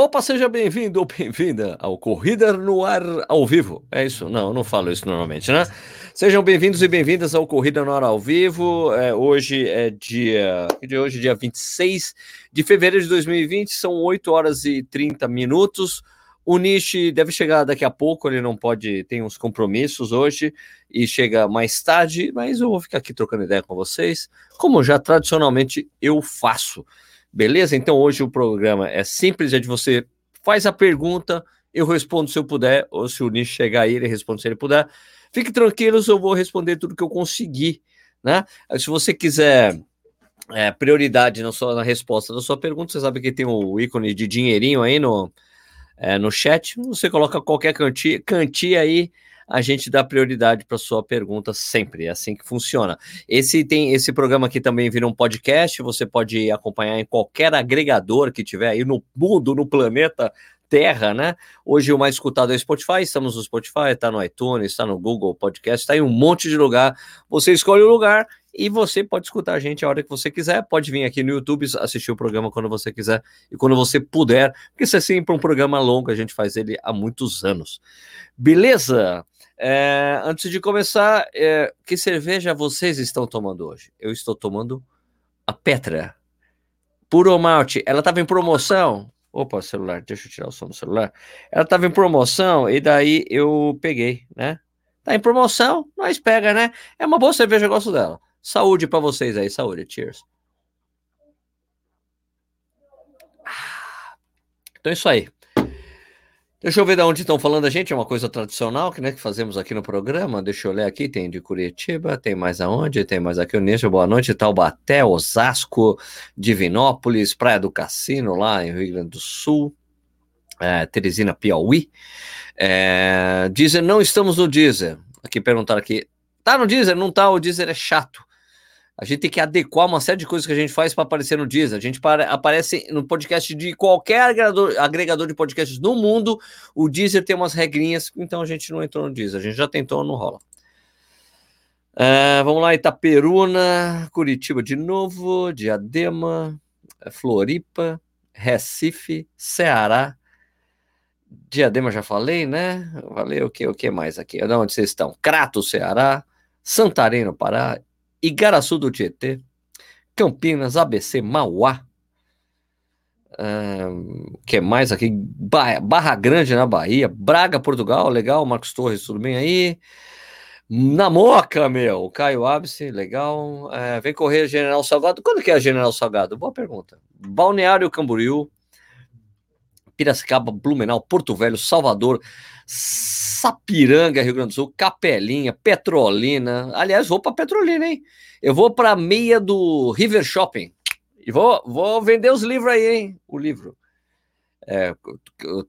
Opa, seja bem-vindo ou bem-vinda ao Corrida no Ar ao vivo. É isso? Não, eu não falo isso normalmente, né? Sejam bem-vindos e bem-vindas ao Corrida no Ar ao vivo. É, hoje é dia. De hoje, dia 26 de fevereiro de 2020, são 8 horas e 30 minutos. O Nishi deve chegar daqui a pouco, ele não pode, tem uns compromissos hoje e chega mais tarde, mas eu vou ficar aqui trocando ideia com vocês, como já tradicionalmente eu faço. Beleza? Então hoje o programa é simples, é de você faz a pergunta, eu respondo se eu puder, ou se o Nish chegar aí, ele responde se ele puder. Fique tranquilos, eu vou responder tudo que eu conseguir, né? Se você quiser é, prioridade na, sua, na resposta da sua pergunta, você sabe que tem o ícone de dinheirinho aí no, é, no chat. Você coloca qualquer cantia, aí a gente dá prioridade para sua pergunta sempre. É assim que funciona. Esse tem esse programa aqui também vira um podcast. Você pode acompanhar em qualquer agregador que tiver aí no mundo, no planeta Terra, né? Hoje o mais escutado é o Spotify, estamos no Spotify, está no iTunes, está no Google Podcast, está em um monte de lugar. Você escolhe o lugar e você pode escutar a gente a hora que você quiser. Pode vir aqui no YouTube assistir o programa quando você quiser e quando você puder, porque isso é sempre um programa longo, a gente faz ele há muitos anos. Beleza? É, antes de começar, é, que cerveja vocês estão tomando hoje? Eu estou tomando a Petra. Puro malte. Ela estava em promoção. Opa, celular, deixa eu tirar o som do celular. Ela estava em promoção e daí eu peguei, né? Tá em promoção, nós pega, né? É uma boa cerveja, eu gosto dela. Saúde para vocês aí, saúde, cheers. Ah, então é isso aí. Deixa eu ver de onde estão falando a gente, é uma coisa tradicional que, né, que fazemos aqui no programa. Deixa eu ler aqui, tem de Curitiba, tem mais aonde? Tem mais aqui o Nício, boa noite, Taubaté, Osasco, Divinópolis, Praia do Cassino, lá em Rio Grande do Sul, é, Teresina, Piauí. É, Deezer, não estamos no Deezer. Aqui perguntaram aqui, tá no Deezer? Não tá, o Deezer é chato. A gente tem que adequar uma série de coisas que a gente faz para aparecer no Deezer. A gente para, aparece no podcast de qualquer agregador, agregador de podcasts no mundo. O Deezer tem umas regrinhas, então a gente não entrou no Deezer. A gente já tentou, não rola. Uh, vamos lá, Itaperuna, Curitiba de novo, Diadema, Floripa, Recife, Ceará. Diadema já falei, né? Valeu, o que, o que mais aqui? De onde vocês estão? Crato, Ceará, Santarém, no Pará, Igaraçu do Tietê, Campinas, ABC, Mauá. Um, que mais aqui? Barra Grande na Bahia, Braga, Portugal, legal. Marcos Torres, tudo bem aí? Na Moca, meu, Caio Ábice, legal. É, vem correr General Salgado. Quando que é General Salgado? Boa pergunta. Balneário Camboriú, Piracicaba, Blumenau, Porto Velho, Salvador, Sapiranga, Rio Grande do Sul, Capelinha, Petrolina. Aliás, vou para Petrolina, hein? Eu vou para meia do River Shopping. E vou, vou vender os livros aí, hein? O livro. É,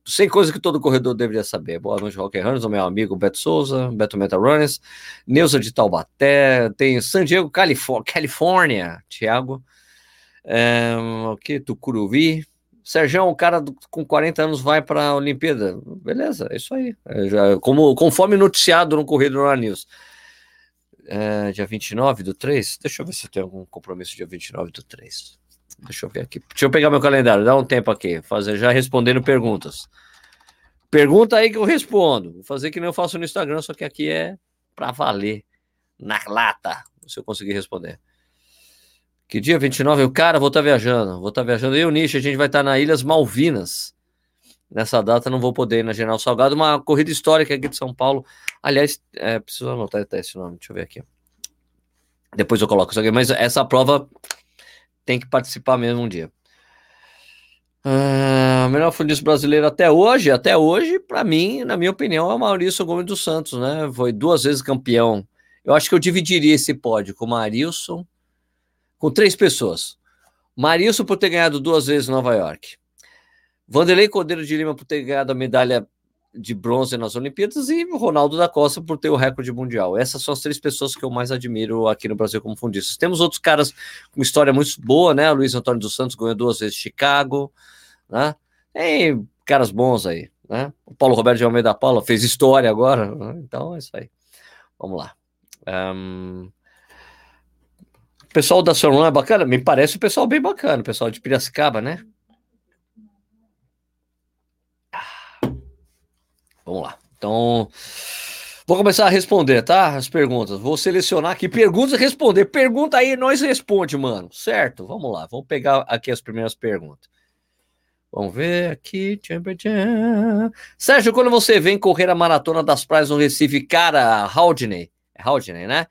sem coisa que todo corredor deveria saber. Boa noite, Rocker Runners, o meu amigo Beto Souza, Beto Meta Runners, Neuza de Taubaté, tem San Diego, Califórnia, Thiago, é, aqui, Tucuruvi, Sérgio, o cara com 40 anos vai para a Olimpíada. Beleza, é isso aí. É, já, como, conforme noticiado no Correio do News. É, dia 29 do 3. Deixa eu ver se tem algum compromisso dia 29 do 3. Deixa eu ver aqui. Deixa eu pegar meu calendário, dá um tempo aqui. Fazer, já respondendo perguntas. Pergunta aí que eu respondo. Vou fazer que nem eu faço no Instagram, só que aqui é para valer. Na lata, se eu conseguir responder. Que dia 29? Eu, cara, vou estar tá viajando. Vou estar tá viajando. Eu o Nish, a gente vai estar tá na Ilhas Malvinas. Nessa data não vou poder ir na General Salgado, uma corrida histórica aqui de São Paulo. Aliás, é, preciso anotar até esse nome, deixa eu ver aqui. Depois eu coloco isso aqui, mas essa prova tem que participar mesmo um dia. Ah, melhor fundista brasileiro até hoje, até hoje, para mim, na minha opinião, é o Maurício Gomes dos Santos, né? Foi duas vezes campeão. Eu acho que eu dividiria esse pódio com o Marilson, com três pessoas. Marilson por ter ganhado duas vezes Nova York. Vanderlei Cordeiro de Lima por ter ganhado a medalha de bronze nas Olimpíadas e Ronaldo da Costa por ter o recorde mundial. Essas são as três pessoas que eu mais admiro aqui no Brasil como fundistas. Temos outros caras com história muito boa, né? Luiz Antônio dos Santos ganhou duas vezes Chicago, né? Tem caras bons aí, né? O Paulo Roberto de Almeida Paula fez história agora, né? então é isso aí. Vamos lá. Um... O pessoal da Sorlan é bacana? Me parece o pessoal bem bacana, o pessoal de Piracicaba, né? Vamos lá. Então, vou começar a responder, tá? As perguntas. Vou selecionar aqui perguntas e responder. Pergunta aí, nós responde, mano. Certo? Vamos lá. Vamos pegar aqui as primeiras perguntas. Vamos ver aqui. Sérgio, quando você vem correr a maratona das praias no Recife, cara, Haldney, é Haldney, né?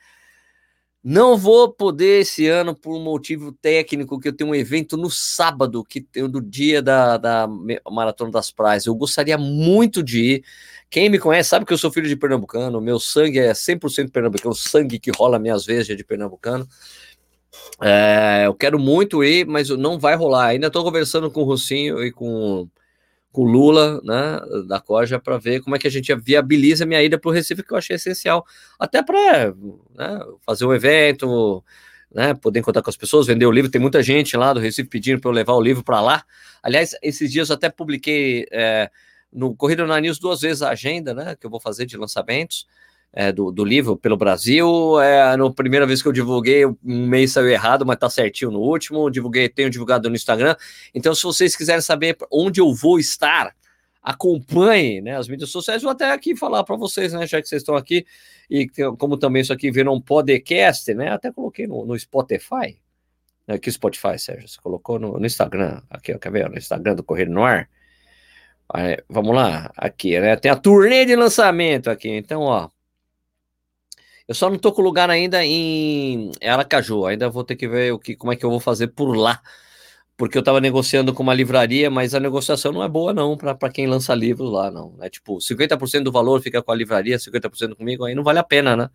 Não vou poder esse ano por um motivo técnico, que eu tenho um evento no sábado, que tem do dia da, da Maratona das Praias. Eu gostaria muito de ir. Quem me conhece sabe que eu sou filho de pernambucano, meu sangue é 100% pernambucano, o sangue que rola minhas vezes é de pernambucano. É, eu quero muito ir, mas não vai rolar. Ainda estou conversando com o Rocinho e com com o Lula, né, da Coja, para ver como é que a gente viabiliza minha ida para o Recife, que eu achei essencial, até para né, fazer um evento, né, poder encontrar com as pessoas, vender o livro. Tem muita gente lá do Recife pedindo para eu levar o livro para lá. Aliás, esses dias eu até publiquei é, no Corrida na News duas vezes a agenda, né, que eu vou fazer de lançamentos é, do, do, livro pelo Brasil. É, na primeira vez que eu divulguei, um mês saiu errado, mas tá certinho no último. Divulguei, tenho divulgado no Instagram. Então, se vocês quiserem saber onde eu vou estar, acompanhe né, as mídias sociais. Vou até aqui falar para vocês, né, já que vocês estão aqui, e como também isso aqui virou um podcast, né? Até coloquei no, no Spotify. Aqui, Spotify, Sérgio, você colocou no, no Instagram, aqui, ó, quer ver? No Instagram do Correio no Ar. Aí, vamos lá, aqui, né? Tem a turnê de lançamento aqui. Então, ó, eu só não tô com lugar ainda em Aracaju. Ainda vou ter que ver o que, como é que eu vou fazer por lá. Porque eu estava negociando com uma livraria, mas a negociação não é boa, não, para quem lança livros lá, não. É tipo, 50% do valor fica com a livraria, 50% comigo, aí não vale a pena, né?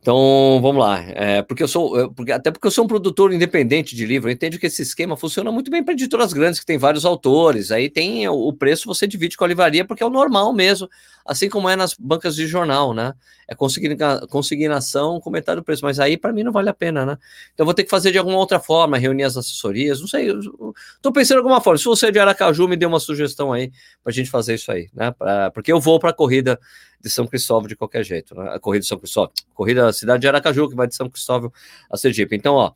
Então, vamos lá. É, porque eu sou, porque, até porque eu sou um produtor independente de livro, eu entendo que esse esquema funciona muito bem para editoras grandes que tem vários autores. Aí tem o, preço você divide com a livraria, porque é o normal mesmo, assim como é nas bancas de jornal, né? É consignação, comentário do preço, mas aí para mim não vale a pena, né? Então vou ter que fazer de alguma outra forma, reunir as assessorias, não sei. Estou pensando em alguma forma. Se você é de Aracaju, me dê uma sugestão aí para a gente fazer isso aí, né? Pra, porque eu vou para a corrida de São Cristóvão de qualquer jeito, né? A corrida de São Cristóvão, corrida da cidade de Aracaju, que vai de São Cristóvão a Sergipe. Então, ó,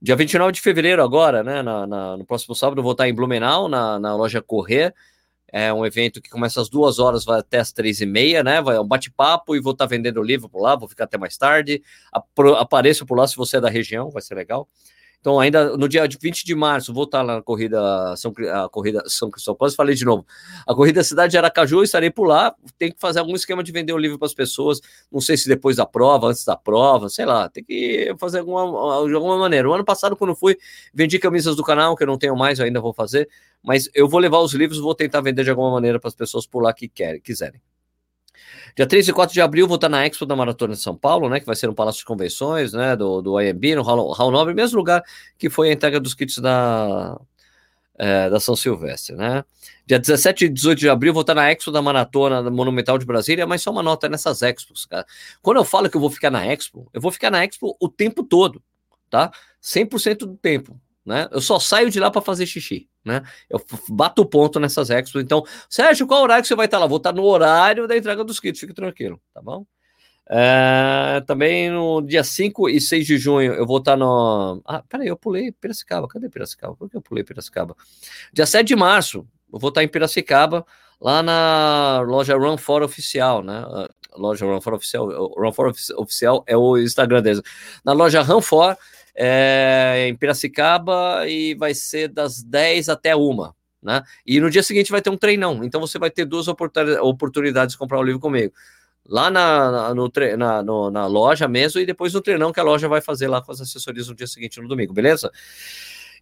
dia 29 de fevereiro agora, né? Na, na, no próximo sábado, eu vou estar em Blumenau, na, na loja Correr. É um evento que começa às duas horas, vai até às três e meia, né? Vai um bate-papo e vou estar vendendo livro por lá, vou ficar até mais tarde. Apareço por lá se você é da região, vai ser legal. Então, ainda no dia 20 de março, vou estar na corrida São, a corrida São Cristóvão. Quase falei de novo. A corrida Cidade de Aracaju, estarei por lá. Tem que fazer algum esquema de vender o livro para as pessoas. Não sei se depois da prova, antes da prova, sei lá. Tem que fazer alguma, de alguma maneira. O ano passado, quando fui, vendi camisas do canal, que eu não tenho mais, ainda vou fazer. Mas eu vou levar os livros, vou tentar vender de alguma maneira para as pessoas por lá que querem, quiserem. Dia 3 e 4 de abril vou estar na Expo da Maratona de São Paulo, né? Que vai ser no Palácio de Convenções, né? Do, do IMB, no Hall Nobre, mesmo lugar que foi a entrega dos kits da, é, da São Silvestre, né? Dia 17 e 18 de abril vou estar na Expo da Maratona Monumental de Brasília, mas só uma nota nessas expos, cara. Quando eu falo que eu vou ficar na Expo, eu vou ficar na Expo o tempo todo, tá? 100% do tempo né? Eu só saio de lá para fazer xixi, né? Eu bato o ponto nessas expos. Então, Sérgio, qual horário que você vai estar lá? Vou estar no horário da entrega dos kits, fique tranquilo, tá bom? É, também no dia 5 e 6 de junho eu vou estar no. Ah, peraí, eu pulei Piracicaba. Cadê Piracicaba? Por que eu pulei Piracicaba? Dia 7 de março eu vou estar em Piracicaba, lá na loja Run For Oficial, né? Loja Run For Oficial. Run For Oficial é o Instagram deles. Na loja Run For é, em Piracicaba e vai ser das 10 até uma. Né? E no dia seguinte vai ter um treinão, então você vai ter duas oportunidades de comprar o livro comigo. Lá na, na, no, na, no, na loja mesmo, e depois no treinão que a loja vai fazer lá com as assessorias no dia seguinte, no domingo, beleza?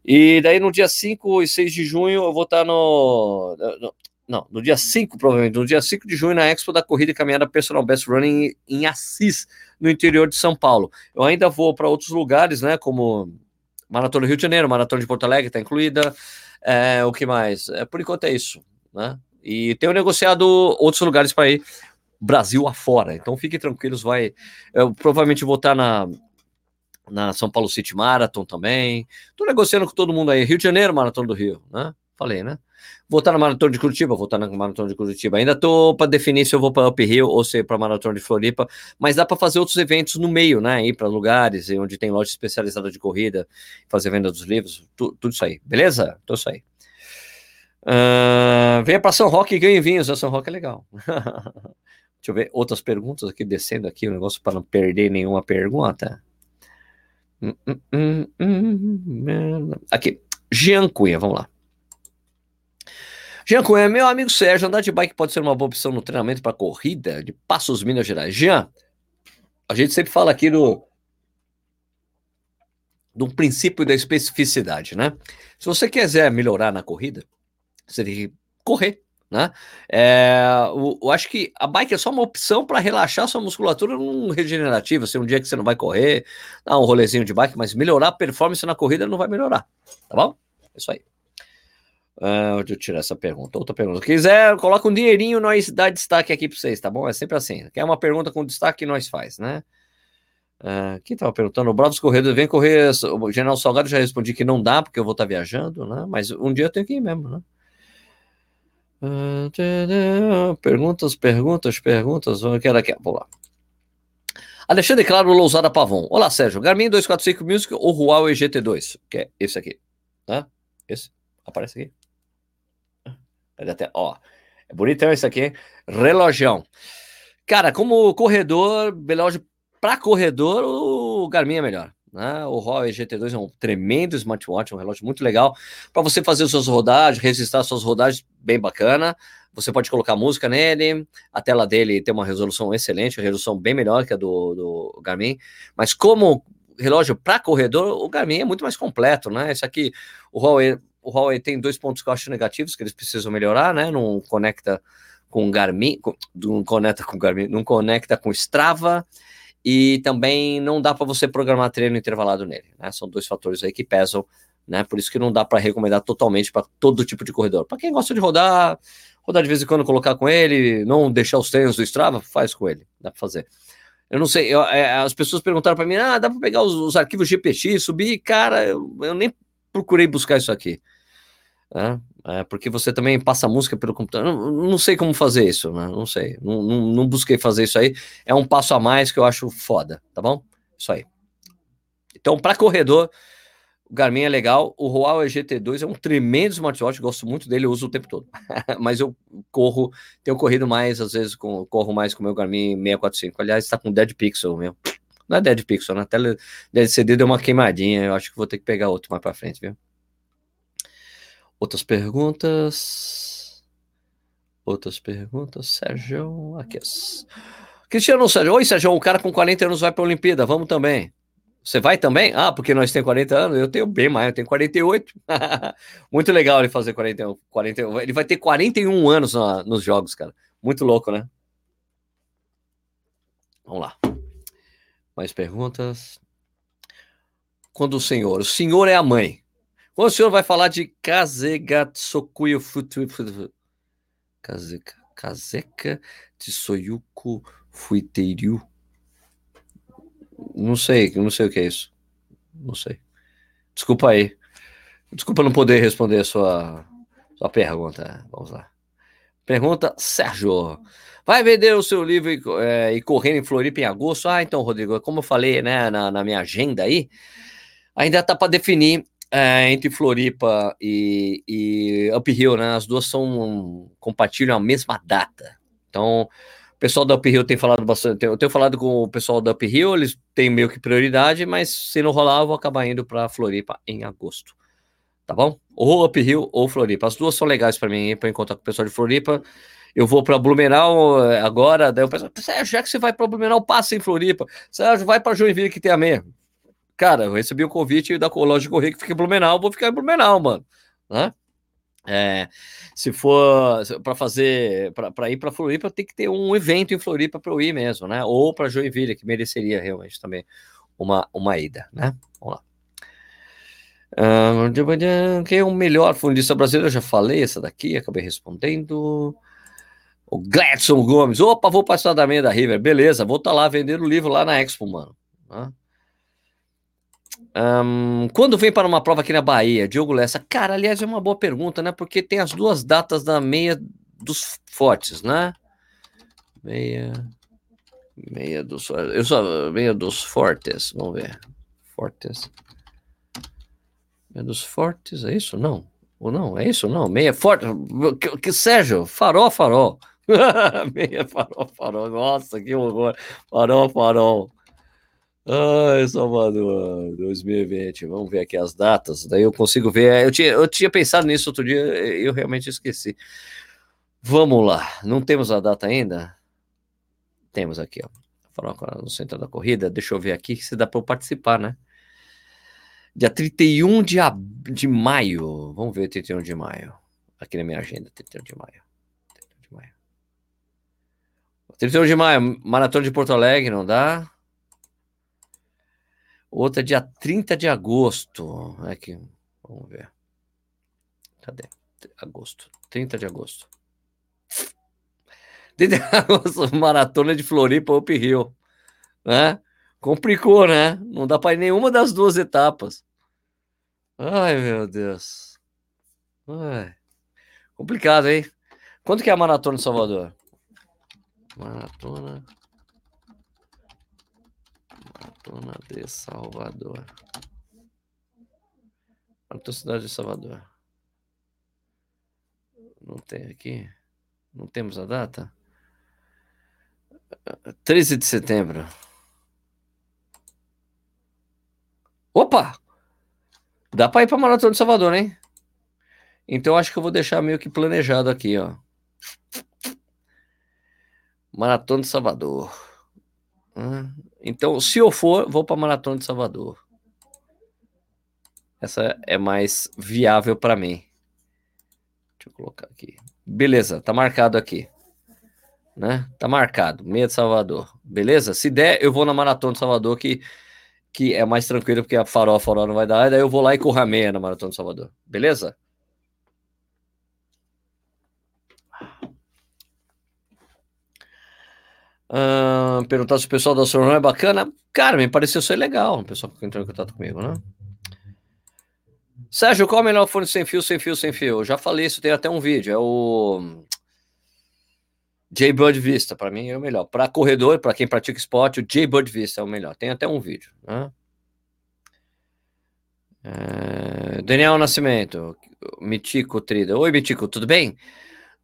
E daí no dia 5 e 6 de junho eu vou estar no, no não, no dia 5, provavelmente, no dia 5 de junho, na Expo da Corrida e Caminhada Personal Best Running em Assis, no interior de São Paulo. Eu ainda vou para outros lugares, né, como Maratona Rio de Janeiro, Maratona de Porto Alegre está incluída, é, o que mais? É, por enquanto é isso, né? E tenho negociado outros lugares para ir, Brasil afora, então fiquem tranquilos, vai, eu provavelmente vou estar na, na São Paulo City Marathon também, estou negociando com todo mundo aí, Rio de Janeiro, Maratona do Rio, né? Falei, né? Vou estar na Maratona de Curitiba, vou estar na Maratona de Curitiba. Ainda estou para definir se eu vou para Up Hill ou se para Maratona de Floripa, mas dá para fazer outros eventos no meio, né? Ir para lugares onde tem loja especializada de corrida, fazer venda dos livros, tu, tudo isso aí, beleza? Tudo isso aí. Uh, venha para São Roque e ganhe vinhos. A São Roque é legal. Deixa eu ver outras perguntas aqui, descendo aqui o negócio para não perder nenhuma pergunta. Hum, hum, hum, aqui, Jean Cunha, vamos lá. Jean Cunha, meu amigo Sérgio, andar de bike pode ser uma boa opção no treinamento para corrida de Passos Minas Gerais. Jean, a gente sempre fala aqui do, do princípio da especificidade, né? Se você quiser melhorar na corrida, você tem que correr. Né? É, eu, eu, acho que a bike é só uma opção para relaxar sua musculatura num regenerativo. Assim, um dia que você não vai correr, dá um rolezinho de bike, mas melhorar a performance na corrida não vai melhorar. Tá bom? É isso aí. Uh, eu tirar essa pergunta. Outra pergunta. Se quiser, coloca um dinheirinho, nós dá destaque aqui para vocês, tá bom? É sempre assim. Quer uma pergunta com destaque, nós faz, né? Uh, quem estava perguntando? O Bravos Corredor, vem correr. O General Salgado já respondi que não dá, porque eu vou estar tá viajando, né? Mas um dia eu tenho que ir mesmo, né? Perguntas, perguntas, perguntas. Eu quero aqui. Vamos lá. Alexandre Claro Lousada Pavon. Olá, Sérgio. Garmin 245 Music ou Huawei GT2? Que é esse aqui. Tá? Esse. Aparece aqui. Até, ó. É bonitão esse aqui, hein? Relojão. Cara, como corredor, relógio para corredor, o Garmin é melhor. Né? O Huawei GT2 é um tremendo smartwatch, um relógio muito legal para você fazer suas rodagens, registrar suas rodagens, bem bacana. Você pode colocar música nele, a tela dele tem uma resolução excelente, uma resolução bem melhor que a do, do Garmin. Mas como relógio para corredor, o Garmin é muito mais completo, né? Esse aqui, o Huawei, o Huawei tem dois pontos que eu acho negativos que eles precisam melhorar, né? Não conecta com Garmin, com, não conecta com Garmin, não conecta com Strava e também não dá para você programar treino intervalado nele. Né? São dois fatores aí que pesam, né? Por isso que não dá para recomendar totalmente para todo tipo de corredor. Para quem gosta de rodar, rodar de vez em quando, colocar com ele, não deixar os treinos do Strava, faz com ele, dá para fazer. Eu não sei, eu, é, as pessoas perguntaram para mim, ah, dá para pegar os, os, arquivos GPT, subir? Cara, eu, eu nem procurei buscar isso aqui. Né? É, porque você também passa música pelo computador. Não, não sei como fazer isso, né? Não sei. Não, não, não, busquei fazer isso aí. É um passo a mais que eu acho foda, tá bom? Isso aí. Então, para corredor, o Garmin é legal. O Huawei GT2 é um tremendo smartwatch. Gosto muito dele, eu uso o tempo todo. Mas eu corro, tenho corrido mais, às vezes, com, corro mais com o meu Garmin 645. Aliás, está com Dead Pixel, meu. Não é Dead Pixel, na né? tela LCD deu uma queimadinha. Eu acho que vou ter que pegar outro mais para frente, viu? Outras perguntas? Outras perguntas? Sérgio, aqui. Cristiano Sérgio, oi Sérgio, o cara com 40 anos vai para a Olimpíada, vamos também. Você vai também? Ah, porque nós temos 40 anos, eu tenho bem mais, eu tenho 48. Muito legal ele fazer 41, 41. Ele vai ter 41 anos na, nos jogos, cara. Muito louco, né? Vamos lá. Mais perguntas? Quando o senhor, o senhor é a mãe. O senhor vai falar de Kazegatsokuyo Futu. Kazeka, Kazeka Tsoyuku Fuiteiryu. Não sei, não sei o que é isso. Não sei. Desculpa aí. Desculpa não poder responder a sua, sua pergunta. Vamos lá. Pergunta Sérgio. Vai vender o seu livro e, é, e correr em Floripa em agosto? Ah, então, Rodrigo, como eu falei né, na, na minha agenda aí, ainda tá para definir é, entre Floripa e, e né? As duas são compartilham a mesma data. Então, o pessoal da Uphill tem falado bastante. Eu tenho falado com o pessoal da Uphill, eles têm meio que prioridade, mas se não rolar, eu vou acabar indo para Floripa em agosto. Tá bom? Ou Uphill ou Floripa. As duas são legais para mim, para encontrar com o pessoal de Floripa. Eu vou para Blumenau eh, agora, daí o pessoal, já que você vai para Blumenau, passa em Floripa. Sérgio, vai para Joinville que tem a meia cara, eu recebi o convite da loja de correio que fica em Blumenau, vou ficar em Blumenau, mano. Né? É, se for para fazer, para ir para Floripa, tem que ter um evento em Floripa para eu ir mesmo, né? Ou para Joinville, que mereceria realmente também uma, uma ida, né? Vamos lá. Uh, quem é o melhor fundista brasileiro? Eu já falei essa daqui, acabei respondendo. O Gladson Gomes. Opa, vou passar da meia da River. Beleza, vou estar tá lá vendendo o livro lá na Expo, mano. Né? Um, quando vem para uma prova aqui na Bahia, Diogo Lessa? Cara, aliás, é uma boa pergunta, né? Porque tem as duas datas da meia dos fortes, né? Meia. Meia dos. Eu só. Meia dos fortes. Vamos ver. Fortes. Meia dos fortes, é isso? Não. Ou não? É isso? Não, meia forte. Que, que Sérgio, farol, farol. meia farol, farol. Nossa, que horror. Farol, farol. Ai, Salvador, 2020. Vamos ver aqui as datas. Daí eu consigo ver. Eu tinha, eu tinha pensado nisso outro dia, eu realmente esqueci. Vamos lá. Não temos a data ainda? Temos aqui, ó. Falar no centro da corrida. Deixa eu ver aqui se dá para eu participar, né? Dia 31 de, ab... de maio. Vamos ver 31 de maio. Aqui na minha agenda, 31 de maio. 31 de maio. 31 de maio, Maratona de Porto Alegre, não dá? Outra dia 30 de agosto. Aqui, vamos ver. Cadê? Agosto. 30 de agosto. 30 de agosto, maratona de Floripa, Up Hill. Né? Complicou, né? Não dá para ir nenhuma das duas etapas. Ai, meu Deus. Ai. Complicado, hein? Quanto que é a maratona de Salvador? Maratona Maratona de Salvador. Maratona cidade de Salvador. Não tem aqui? Não temos a data? 13 de setembro. Opa! Dá para ir para Maratona de Salvador, hein? Então acho que eu vou deixar meio que planejado aqui, ó. Maratona de Salvador. Então, se eu for, vou para a Maratona de Salvador. Essa é mais viável para mim. Deixa eu colocar aqui. Beleza, tá marcado aqui. Né? Tá marcado, meia de Salvador. Beleza? Se der, eu vou na Maratona de Salvador, que, que é mais tranquilo, porque a farol, a farol não vai dar. Daí eu vou lá e corro a meia na Maratona de Salvador. Beleza? Uh, perguntar se o pessoal da Sorão é bacana. Cara, me pareceu ser legal o pessoal que entrou em contato comigo, né? Sérgio, qual é o melhor fone sem fio, sem fio, sem fio? Eu já falei isso, tem até um vídeo. É o J-Bud Vista, para mim é o melhor. Para corredor, para quem pratica esporte, o J-Bud Vista é o melhor. Tem até um vídeo. Né? É... Daniel Nascimento, Mitico Trida. Oi, Mitico, tudo bem?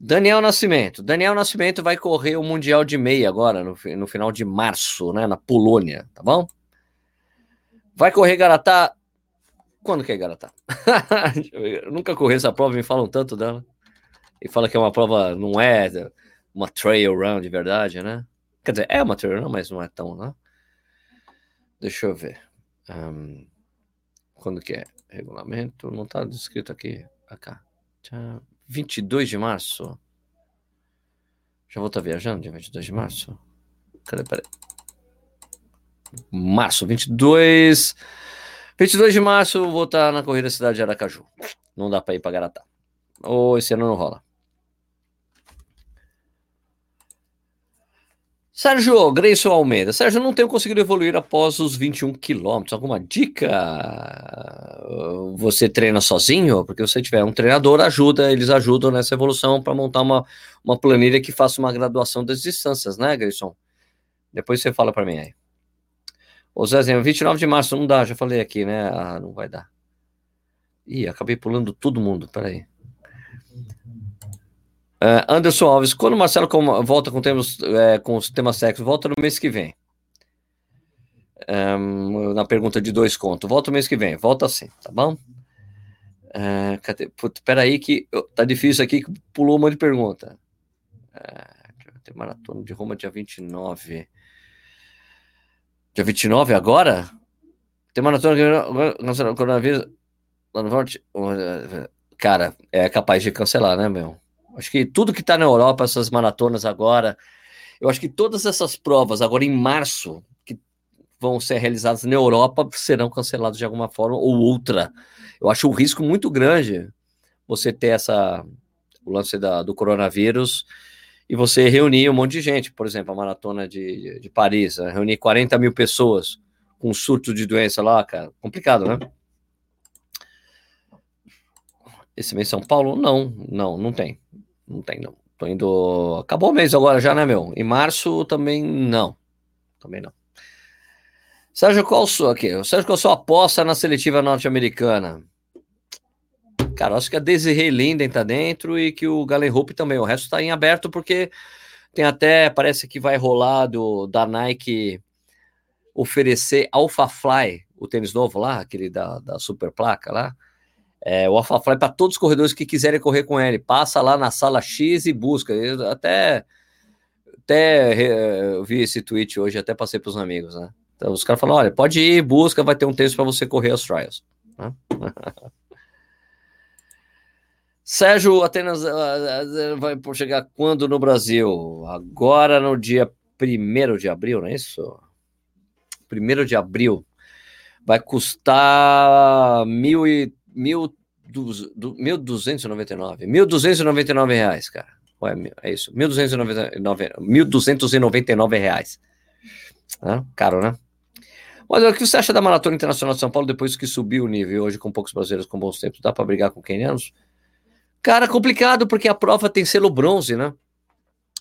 Daniel Nascimento. Daniel Nascimento vai correr o Mundial de Meia agora, no, no final de março, né, na Polônia, tá bom? Vai correr Garatá. Quando que é Garatá? Eu nunca corri essa prova, me falam tanto dela. E fala que é uma prova, não é uma trail run de verdade, né? Quer dizer, é uma trail run, mas não é tão, né? Deixa eu ver. Um, quando que é? Regulamento, não tá descrito aqui. Acá. Tchau. 22 de março. Já vou estar viajando dia 22 de março? Cadê? Peraí. Março, 22. 22 de março, vou estar na corrida Cidade de Aracaju. Não dá para ir para Garatá. Ou esse ano não rola. Sérgio Grayson Almeida. Sérgio, não tenho conseguido evoluir após os 21 quilômetros. Alguma dica? Você treina sozinho? Porque se você tiver um treinador, ajuda, eles ajudam nessa evolução para montar uma, uma planilha que faça uma graduação das distâncias, né, Grayson? Depois você fala para mim aí. Ô Zezinho, 29 de março não dá, já falei aqui, né? Ah, não vai dar. Ih, acabei pulando todo mundo, peraí. Uh, Anderson Alves, quando o Marcelo volta com, temas, é, com os temas sexo, volta no mês que vem. Um, na pergunta de dois contos. Volta o mês que vem, volta sim, tá bom? Uh, cadê? Peraí que tá difícil aqui, que pulou uma de pergunta. Uh, tem maratona de Roma dia 29. Dia 29 agora? Tem maratona de coronavírus lá no norte? Cara, é capaz de cancelar, né, meu? Acho que tudo que está na Europa, essas maratonas agora, eu acho que todas essas provas agora em março, que vão ser realizadas na Europa, serão canceladas de alguma forma ou outra. Eu acho um risco muito grande você ter essa o lance da, do coronavírus e você reunir um monte de gente, por exemplo, a maratona de, de Paris, né? reunir 40 mil pessoas com surto de doença lá, cara, complicado, né? Esse mês São Paulo? Não, não, não tem. Não tem, não. Tô indo. Acabou o mês agora já, né, meu? Em março também não. Também não. Sérgio, sua aqui? Sérgio, qual sua aposta na seletiva norte-americana? Cara, acho que a Desiree Linden tá dentro e que o Galen Hope também. O resto tá em aberto porque tem até, parece que vai rolar do, da Nike oferecer Alpha Fly, o tênis novo lá, aquele da, da super placa lá. É, o Alpha Fly para todos os corredores que quiserem correr com ele. Passa lá na sala X e busca. Eu até até vi esse tweet hoje, até passei para os amigos, né? Então os caras falam: olha, pode ir, busca, vai ter um tênis para você correr os trials. Né? Sérgio Atenas vai chegar quando no Brasil? Agora no dia 1 de abril, não é isso? 1 de abril. Vai custar mil e, mil, du, 1.299. 1.299 reais, cara. Ué, é isso. 1.299, 1.299 reais. Caro, né? Mas o que você acha da Maratona Internacional de São Paulo depois que subiu o nível hoje com poucos brasileiros com bons tempos? Dá para brigar com quenianos? Cara, complicado porque a prova tem selo bronze, né?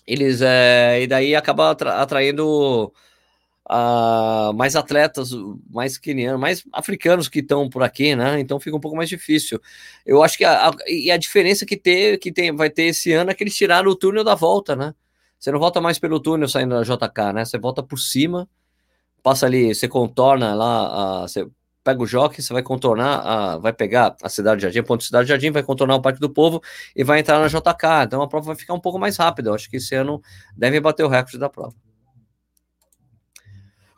Eles, é, e daí acaba atra atraindo uh, mais atletas, mais quenianos, mais africanos que estão por aqui, né? Então fica um pouco mais difícil. Eu acho que a, a, e a diferença que, ter, que tem, vai ter esse ano é que eles tiraram o túnel da volta, né? Você não volta mais pelo túnel saindo da JK, né? Você volta por cima passa ali, você contorna lá, você pega o jockey, você vai contornar, a, vai pegar a Cidade Jardim, ponto Cidade Jardim, vai contornar o Parque do Povo e vai entrar na JK. Então a prova vai ficar um pouco mais rápida. Eu acho que esse ano deve bater o recorde da prova.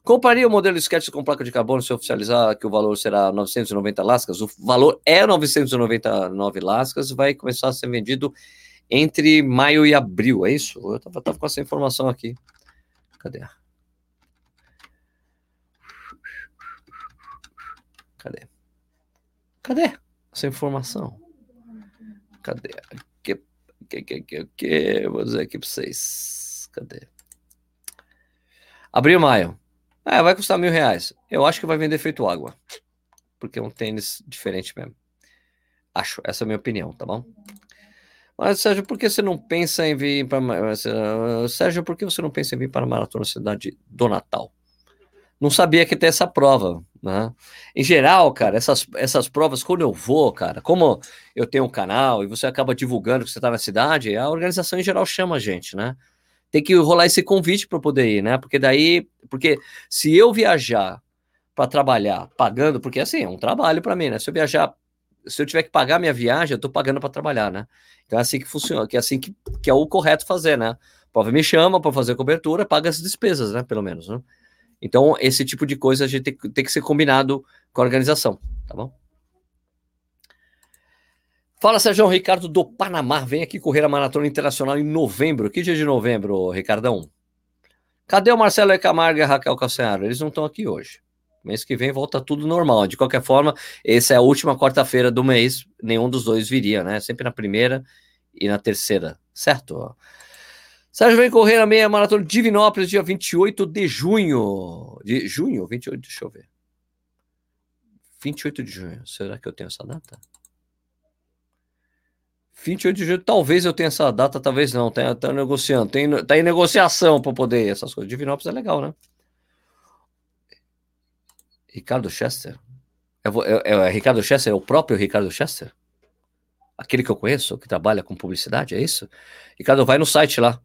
Compraria o modelo sketch com placa de carbono se oficializar que o valor será 990 lascas? O valor é 999 lascas, vai começar a ser vendido entre maio e abril, é isso? Eu tava, tava com essa informação aqui. Cadê? Cadê? Cadê essa informação? Cadê? Que, que, que, que, que, vou dizer aqui para vocês. Cadê? Abril maio. É, vai custar mil reais. Eu acho que vai vender feito água. Porque é um tênis diferente mesmo. Acho, essa é a minha opinião, tá bom? Mas, Sérgio, por que você não pensa em vir para. Sérgio, por que você não pensa em vir para a Maratona Cidade do Natal? Não sabia que tem essa prova. Né? Em geral, cara, essas, essas provas, quando eu vou, cara, como eu tenho um canal e você acaba divulgando que você está na cidade, a organização em geral chama a gente, né? Tem que rolar esse convite para poder ir, né? Porque daí, porque se eu viajar para trabalhar pagando, porque assim, é um trabalho para mim, né? Se eu viajar, se eu tiver que pagar minha viagem, eu estou pagando para trabalhar, né? Então é assim que funciona, que é assim que, que é o correto fazer, né? O povo me chama para fazer cobertura, paga as despesas, né? Pelo menos, né? Então, esse tipo de coisa a gente tem, tem que ser combinado com a organização, tá bom? Fala, Sérgio Ricardo do Panamá. Vem aqui correr a Maratona Internacional em novembro. Que dia de novembro, Ricardão? Cadê o Marcelo Camargo e a Raquel Calcanharo? Eles não estão aqui hoje. Mês que vem volta tudo normal. De qualquer forma, essa é a última quarta-feira do mês. Nenhum dos dois viria, né? Sempre na primeira e na terceira, certo? Sérgio vem correr a meia maratona de Divinópolis, dia 28 de junho. De junho? 28, deixa eu ver. 28 de junho. Será que eu tenho essa data? 28 de junho, talvez eu tenha essa data, talvez não. Tá, tá negociando, tem, tá em negociação para poder essas coisas. Divinópolis é legal, né? Ricardo Chester? É, é, é, Ricardo Chester é o próprio Ricardo Chester? Aquele que eu conheço, que trabalha com publicidade, é isso? Ricardo, vai no site lá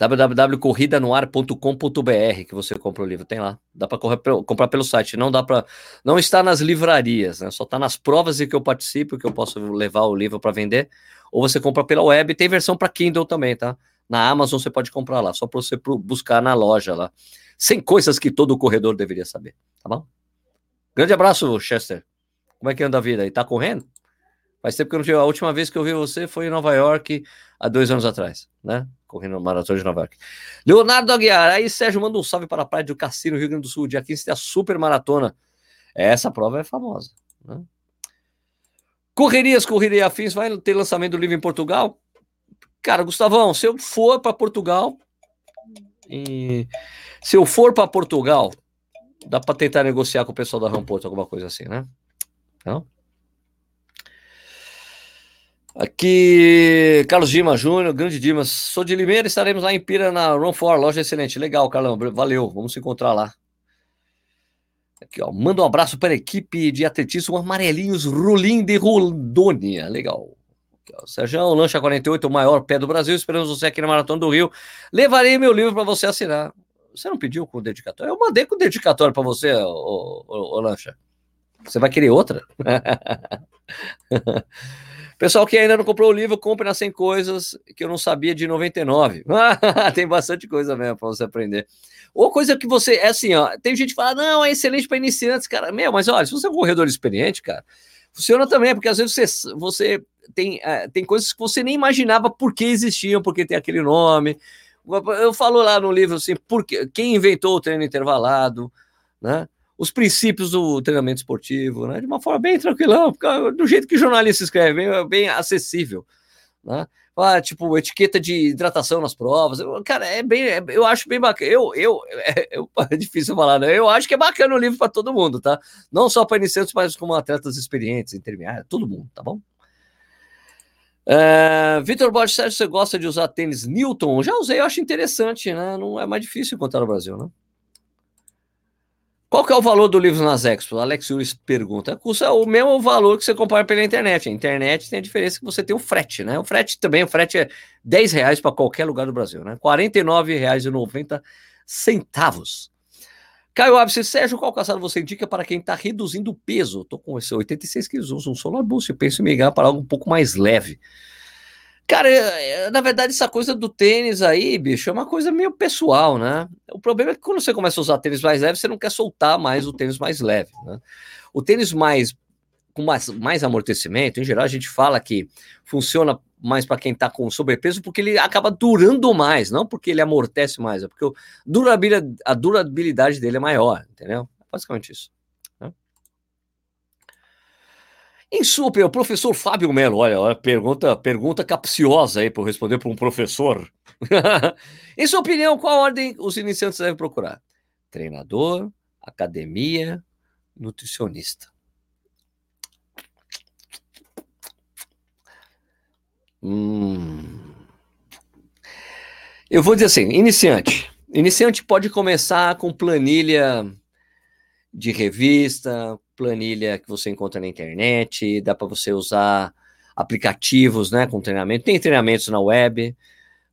www.corridanoar.com.br que você compra o livro, tem lá. Dá para comprar pelo site, não dá para não está nas livrarias, né? Só está nas provas em que eu participo, que eu posso levar o livro para vender, ou você compra pela web, tem versão para Kindle também, tá? Na Amazon você pode comprar lá, só para você buscar na loja lá. Sem coisas que todo corredor deveria saber, tá bom? Grande abraço, Chester. Como é que anda a vida aí? Tá correndo? Faz tempo que eu não tive. A última vez que eu vi você foi em Nova York, há dois anos atrás, né? Correndo Maratona de Nova York. Leonardo Aguiar, aí Sérgio manda um salve para a Praia do Cassino, Rio Grande do Sul. Dia 15 tem a Super Maratona. Essa prova é famosa. Né? Correrias, correria afins, vai ter lançamento do livro em Portugal? Cara, Gustavão, se eu for para Portugal, e... se eu for para Portugal, dá para tentar negociar com o pessoal da Ramporto, alguma coisa assim, né? Não? Aqui, Carlos Dimas Júnior, grande Dimas. Sou de Limeira, estaremos lá em Pira na Run for, loja excelente. Legal, Carlão, valeu, vamos se encontrar lá. Aqui, ó. Manda um abraço para a equipe de atletismo Amarelinhos Rolim de Rondônia. Legal. Sérgio, Lancha 48, o maior pé do Brasil. Esperamos você aqui na Maratona do Rio. Levarei meu livro para você assinar. Você não pediu com dedicatório? Eu mandei com dedicatório para você, ô, ô, ô, Lancha. Você vai querer outra? Pessoal que ainda não comprou o livro, compre nas 100 coisas que eu não sabia de 99. Tem bastante coisa mesmo para você aprender. Ou coisa que você. É assim, ó. Tem gente que fala, não, é excelente para iniciantes, cara. Meu, mas olha, se você é um corredor experiente, cara, funciona também, porque às vezes você, você tem, é, tem coisas que você nem imaginava por que existiam, porque tem aquele nome. Eu falo lá no livro assim, porque, quem inventou o treino intervalado, né? Os princípios do treinamento esportivo, né? De uma forma bem tranquila, do jeito que jornalista escreve, bem, bem acessível, né? Ah, tipo, etiqueta de hidratação nas provas. Cara, é bem, é, eu acho bem bacana. Eu, eu, é, é difícil falar, né? Eu acho que é bacana o livro para todo mundo, tá? Não só para iniciantes, mas como atletas experientes, intermediários, todo mundo, tá bom? Uh, Vitor Borges você gosta de usar tênis Newton? Já usei, eu acho interessante, né? Não é mais difícil encontrar no Brasil, né? Qual que é o valor do livro nas Expo? Alex Uris pergunta. Custa o mesmo valor que você compra pela internet. A internet tem a diferença que você tem o frete, né? O frete também, o frete é 10 reais para qualquer lugar do Brasil, né? R$ 49,90 centavos. Caio Abse, Sérgio, qual calçado você indica para quem está reduzindo o peso? Estou com esse 86 quilos, uso um Solar Boost, penso em migrar para algo um pouco mais leve. Cara, é, é, na verdade, essa coisa do tênis aí, bicho, é uma coisa meio pessoal, né? O problema é que quando você começa a usar tênis mais leve, você não quer soltar mais o tênis mais leve, né? O tênis mais com mais, mais amortecimento, em geral, a gente fala que funciona mais para quem está com sobrepeso, porque ele acaba durando mais, não porque ele amortece mais, é porque a durabilidade dele é maior, entendeu? Basicamente isso. Em sua opinião, professor Fábio Melo, olha, olha, pergunta, pergunta capciosa aí para responder para um professor. em sua opinião, qual ordem os iniciantes devem procurar? Treinador, academia, nutricionista. Hum. Eu vou dizer assim, iniciante. Iniciante pode começar com planilha de revista, planilha que você encontra na internet, dá para você usar aplicativos, né, com treinamento. Tem treinamentos na web,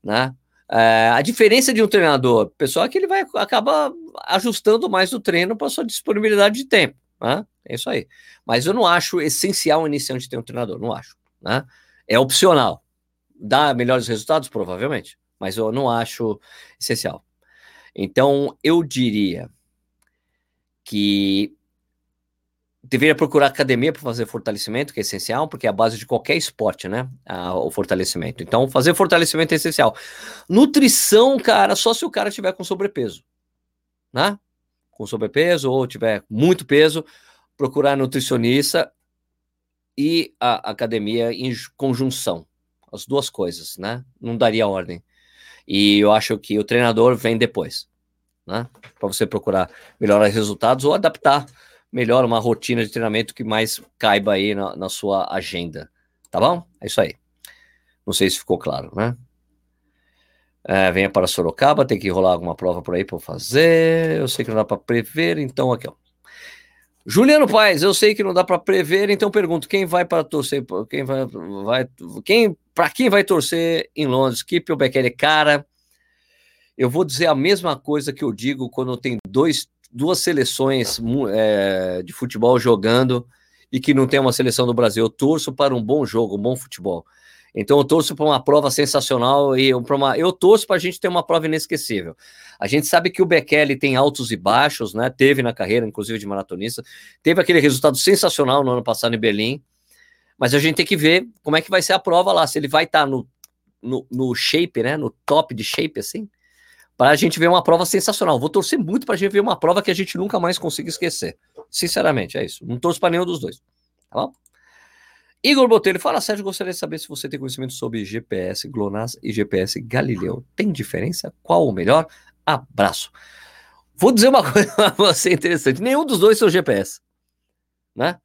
né? É, a diferença de um treinador, pessoal, é que ele vai acabar ajustando mais o treino para sua disponibilidade de tempo, né? É isso aí. Mas eu não acho essencial o iniciante ter um treinador, não acho, né? É opcional. Dá melhores resultados, provavelmente, mas eu não acho essencial. Então, eu diria que deveria procurar academia para fazer fortalecimento, que é essencial, porque é a base de qualquer esporte, né? o fortalecimento. Então, fazer fortalecimento é essencial. Nutrição, cara, só se o cara tiver com sobrepeso, né? Com sobrepeso ou tiver muito peso, procurar nutricionista e a academia em conjunção. As duas coisas, né? Não daria ordem. E eu acho que o treinador vem depois, né? Para você procurar melhorar resultados ou adaptar melhor uma rotina de treinamento que mais caiba aí na, na sua agenda. Tá bom? É isso aí. Não sei se ficou claro, né? É, venha para Sorocaba, tem que rolar alguma prova por aí para fazer. Eu sei que não dá para prever, então aqui, ó. Juliano Paes, eu sei que não dá para prever, então pergunto: quem vai para torcer? Quem vai, vai quem para quem vai torcer em Londres? Keep o Bekele, cara. Eu vou dizer a mesma coisa que eu digo quando tem dois duas seleções é, de futebol jogando e que não tem uma seleção do Brasil. Eu torço para um bom jogo, um bom futebol. Então eu torço para uma prova sensacional e para uma, eu torço para a gente ter uma prova inesquecível. A gente sabe que o Bekele tem altos e baixos, né? Teve na carreira, inclusive de maratonista, teve aquele resultado sensacional no ano passado em Berlim. Mas a gente tem que ver como é que vai ser a prova lá, se ele vai estar tá no, no, no shape, né? No top de shape, assim, para a gente ver uma prova sensacional. Vou torcer muito para a gente ver uma prova que a gente nunca mais consiga esquecer. Sinceramente, é isso. Não torço para nenhum dos dois. Tá bom? Igor Botelho, fala Sérgio, gostaria de saber se você tem conhecimento sobre GPS GLONASS e GPS Galileu. Tem diferença? Qual o melhor? Abraço. Vou dizer uma coisa para você interessante. Nenhum dos dois são GPS. Né?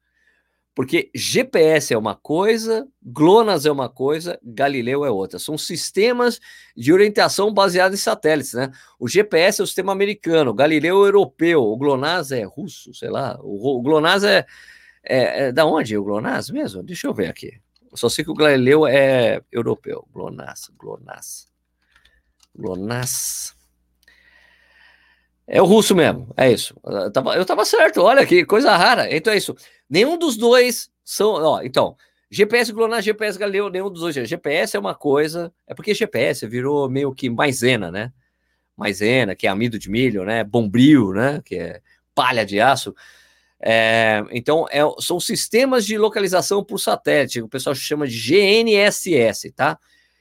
Porque GPS é uma coisa, GLONASS é uma coisa, Galileu é outra. São sistemas de orientação baseados em satélites, né? O GPS é o sistema americano, o Galileu é europeu, o GLONASS é russo, sei lá. O, GLONASS é, é, é, Da onde o GLONASS mesmo? Deixa eu ver aqui. Só sei que o Galileu é europeu. GLONASS, GLONASS. GLONASS. É o russo mesmo, é isso. Eu tava, eu tava certo, olha que coisa rara. Então é isso. Nenhum dos dois são. Ó, então, GPS GLONASS, GPS Galileu, nenhum dos dois. GPS é uma coisa. É porque GPS virou meio que maisena, né? Maisena, que é amido de milho, né? Bombril, né? Que é palha de aço. É, então, é, são sistemas de localização por satélite, o pessoal chama de GNSS, tá?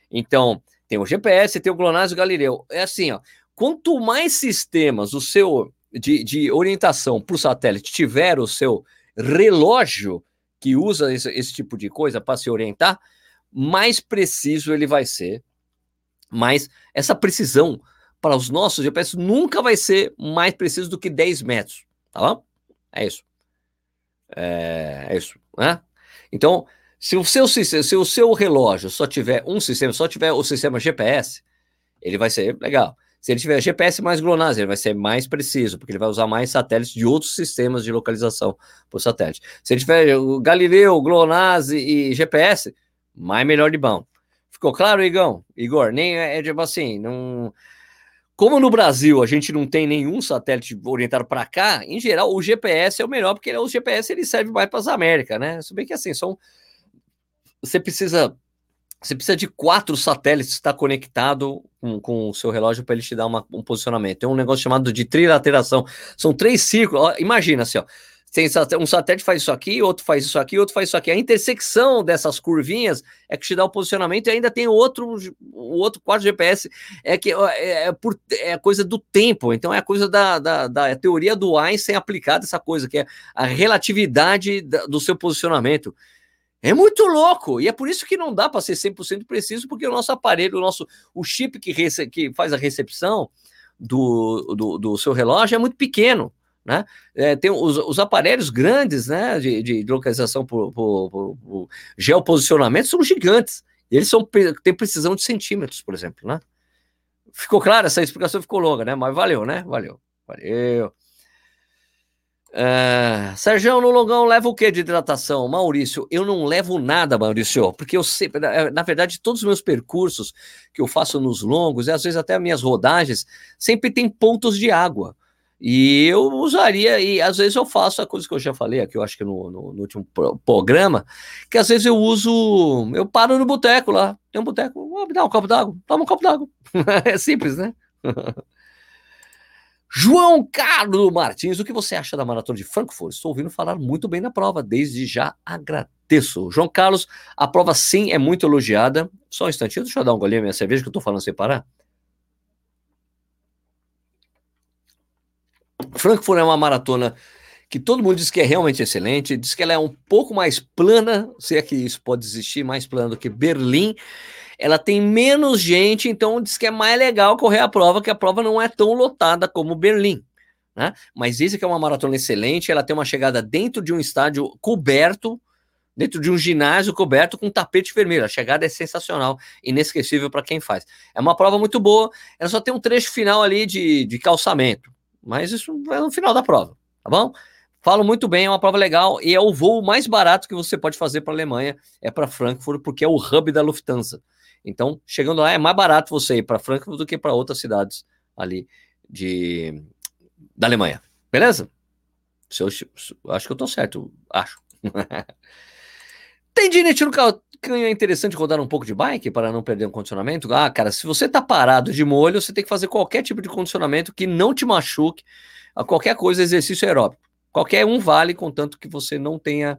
Então, tem o GPS, tem o GLONASS e o Galileu. É assim, ó. Quanto mais sistemas o seu de, de orientação por satélite tiver o seu relógio que usa esse, esse tipo de coisa para se orientar, mais preciso ele vai ser. Mas essa precisão para os nossos GPS nunca vai ser mais preciso do que 10 metros, tá bom? É isso. É, é isso, né? Então, se o, seu, se o seu relógio só tiver um sistema, só tiver o sistema GPS, ele vai ser legal. Se ele tiver GPS mais GLONASS, ele vai ser mais preciso, porque ele vai usar mais satélites de outros sistemas de localização por satélite. Se ele tiver o Galileu, GLONASS e, GPS, mais melhor de bom. Ficou claro, Igão? Igor, nem é, é tipo assim, não... Como no Brasil a gente não tem nenhum satélite orientado para cá, em geral o GPS é o melhor, porque o GPS ele serve mais para as Américas, né? Se bem que assim, são... você precisa você precisa de quatro satélites estar conectado com, com o seu relógio para ele te dar uma, um posicionamento. Tem um negócio chamado de trilateração. São três círculos. Ó, imagina assim, ó. Tem, um satélite faz isso aqui, outro faz isso aqui, outro faz isso aqui. A intersecção dessas curvinhas é que te dá o posicionamento e ainda tem outro, o outro quadro GPS é que é, é, por, é coisa do tempo. Então é a coisa da, da, da teoria do Einstein aplicada essa coisa que é a relatividade da, do seu posicionamento. É muito louco, e é por isso que não dá para ser 100% preciso, porque o nosso aparelho, o nosso o chip que, rece, que faz a recepção do, do, do, seu relógio é muito pequeno, né? É, tem os, os, aparelhos grandes, né, de, de localização por, por, por, por, geoposicionamento são gigantes. Eles são, têm precisão de centímetros, por exemplo, né? Ficou claro? Essa explicação ficou longa, né? Mas valeu, né? Valeu. Valeu. Uh, Sérgio, no longão leva o que de hidratação? Maurício, eu não levo nada, Maurício, porque eu sempre, na verdade, todos os meus percursos que eu faço nos longos, e às vezes até as minhas rodagens, sempre tem pontos de água. E eu usaria, e às vezes eu faço a coisa que eu já falei aqui, eu acho que no, no, no último programa, que às vezes eu uso, eu paro no boteco lá, tem um boteco, oh, me dá um copo d'água, toma um copo d'água. é simples, né? João Carlos Martins, o que você acha da maratona de Frankfurt? Estou ouvindo falar muito bem da prova, desde já agradeço. João Carlos, a prova sim é muito elogiada. Só um instantinho, deixa eu dar um golinho na minha cerveja que eu estou falando sem parar. Frankfurt é uma maratona que todo mundo diz que é realmente excelente, diz que ela é um pouco mais plana, se é que isso pode existir, mais plana do que Berlim, ela tem menos gente, então diz que é mais legal correr a prova, que a prova não é tão lotada como Berlim. Né? Mas isso que é uma maratona excelente, ela tem uma chegada dentro de um estádio coberto, dentro de um ginásio coberto com tapete vermelho. A chegada é sensacional, inesquecível para quem faz. É uma prova muito boa, ela só tem um trecho final ali de, de calçamento, mas isso é no final da prova, tá bom? Falo muito bem, é uma prova legal e é o voo mais barato que você pode fazer para a Alemanha, é para Frankfurt, porque é o hub da Lufthansa. Então, chegando lá, é mais barato você ir para Frankfurt do que para outras cidades ali de, da Alemanha. Beleza? Se eu, acho que eu tô certo, acho. Tem dinheiro no canho é interessante rodar um pouco de bike para não perder um condicionamento? Ah, cara, se você tá parado de molho, você tem que fazer qualquer tipo de condicionamento que não te machuque a qualquer coisa, exercício aeróbico. Qualquer um vale, contanto que você não tenha.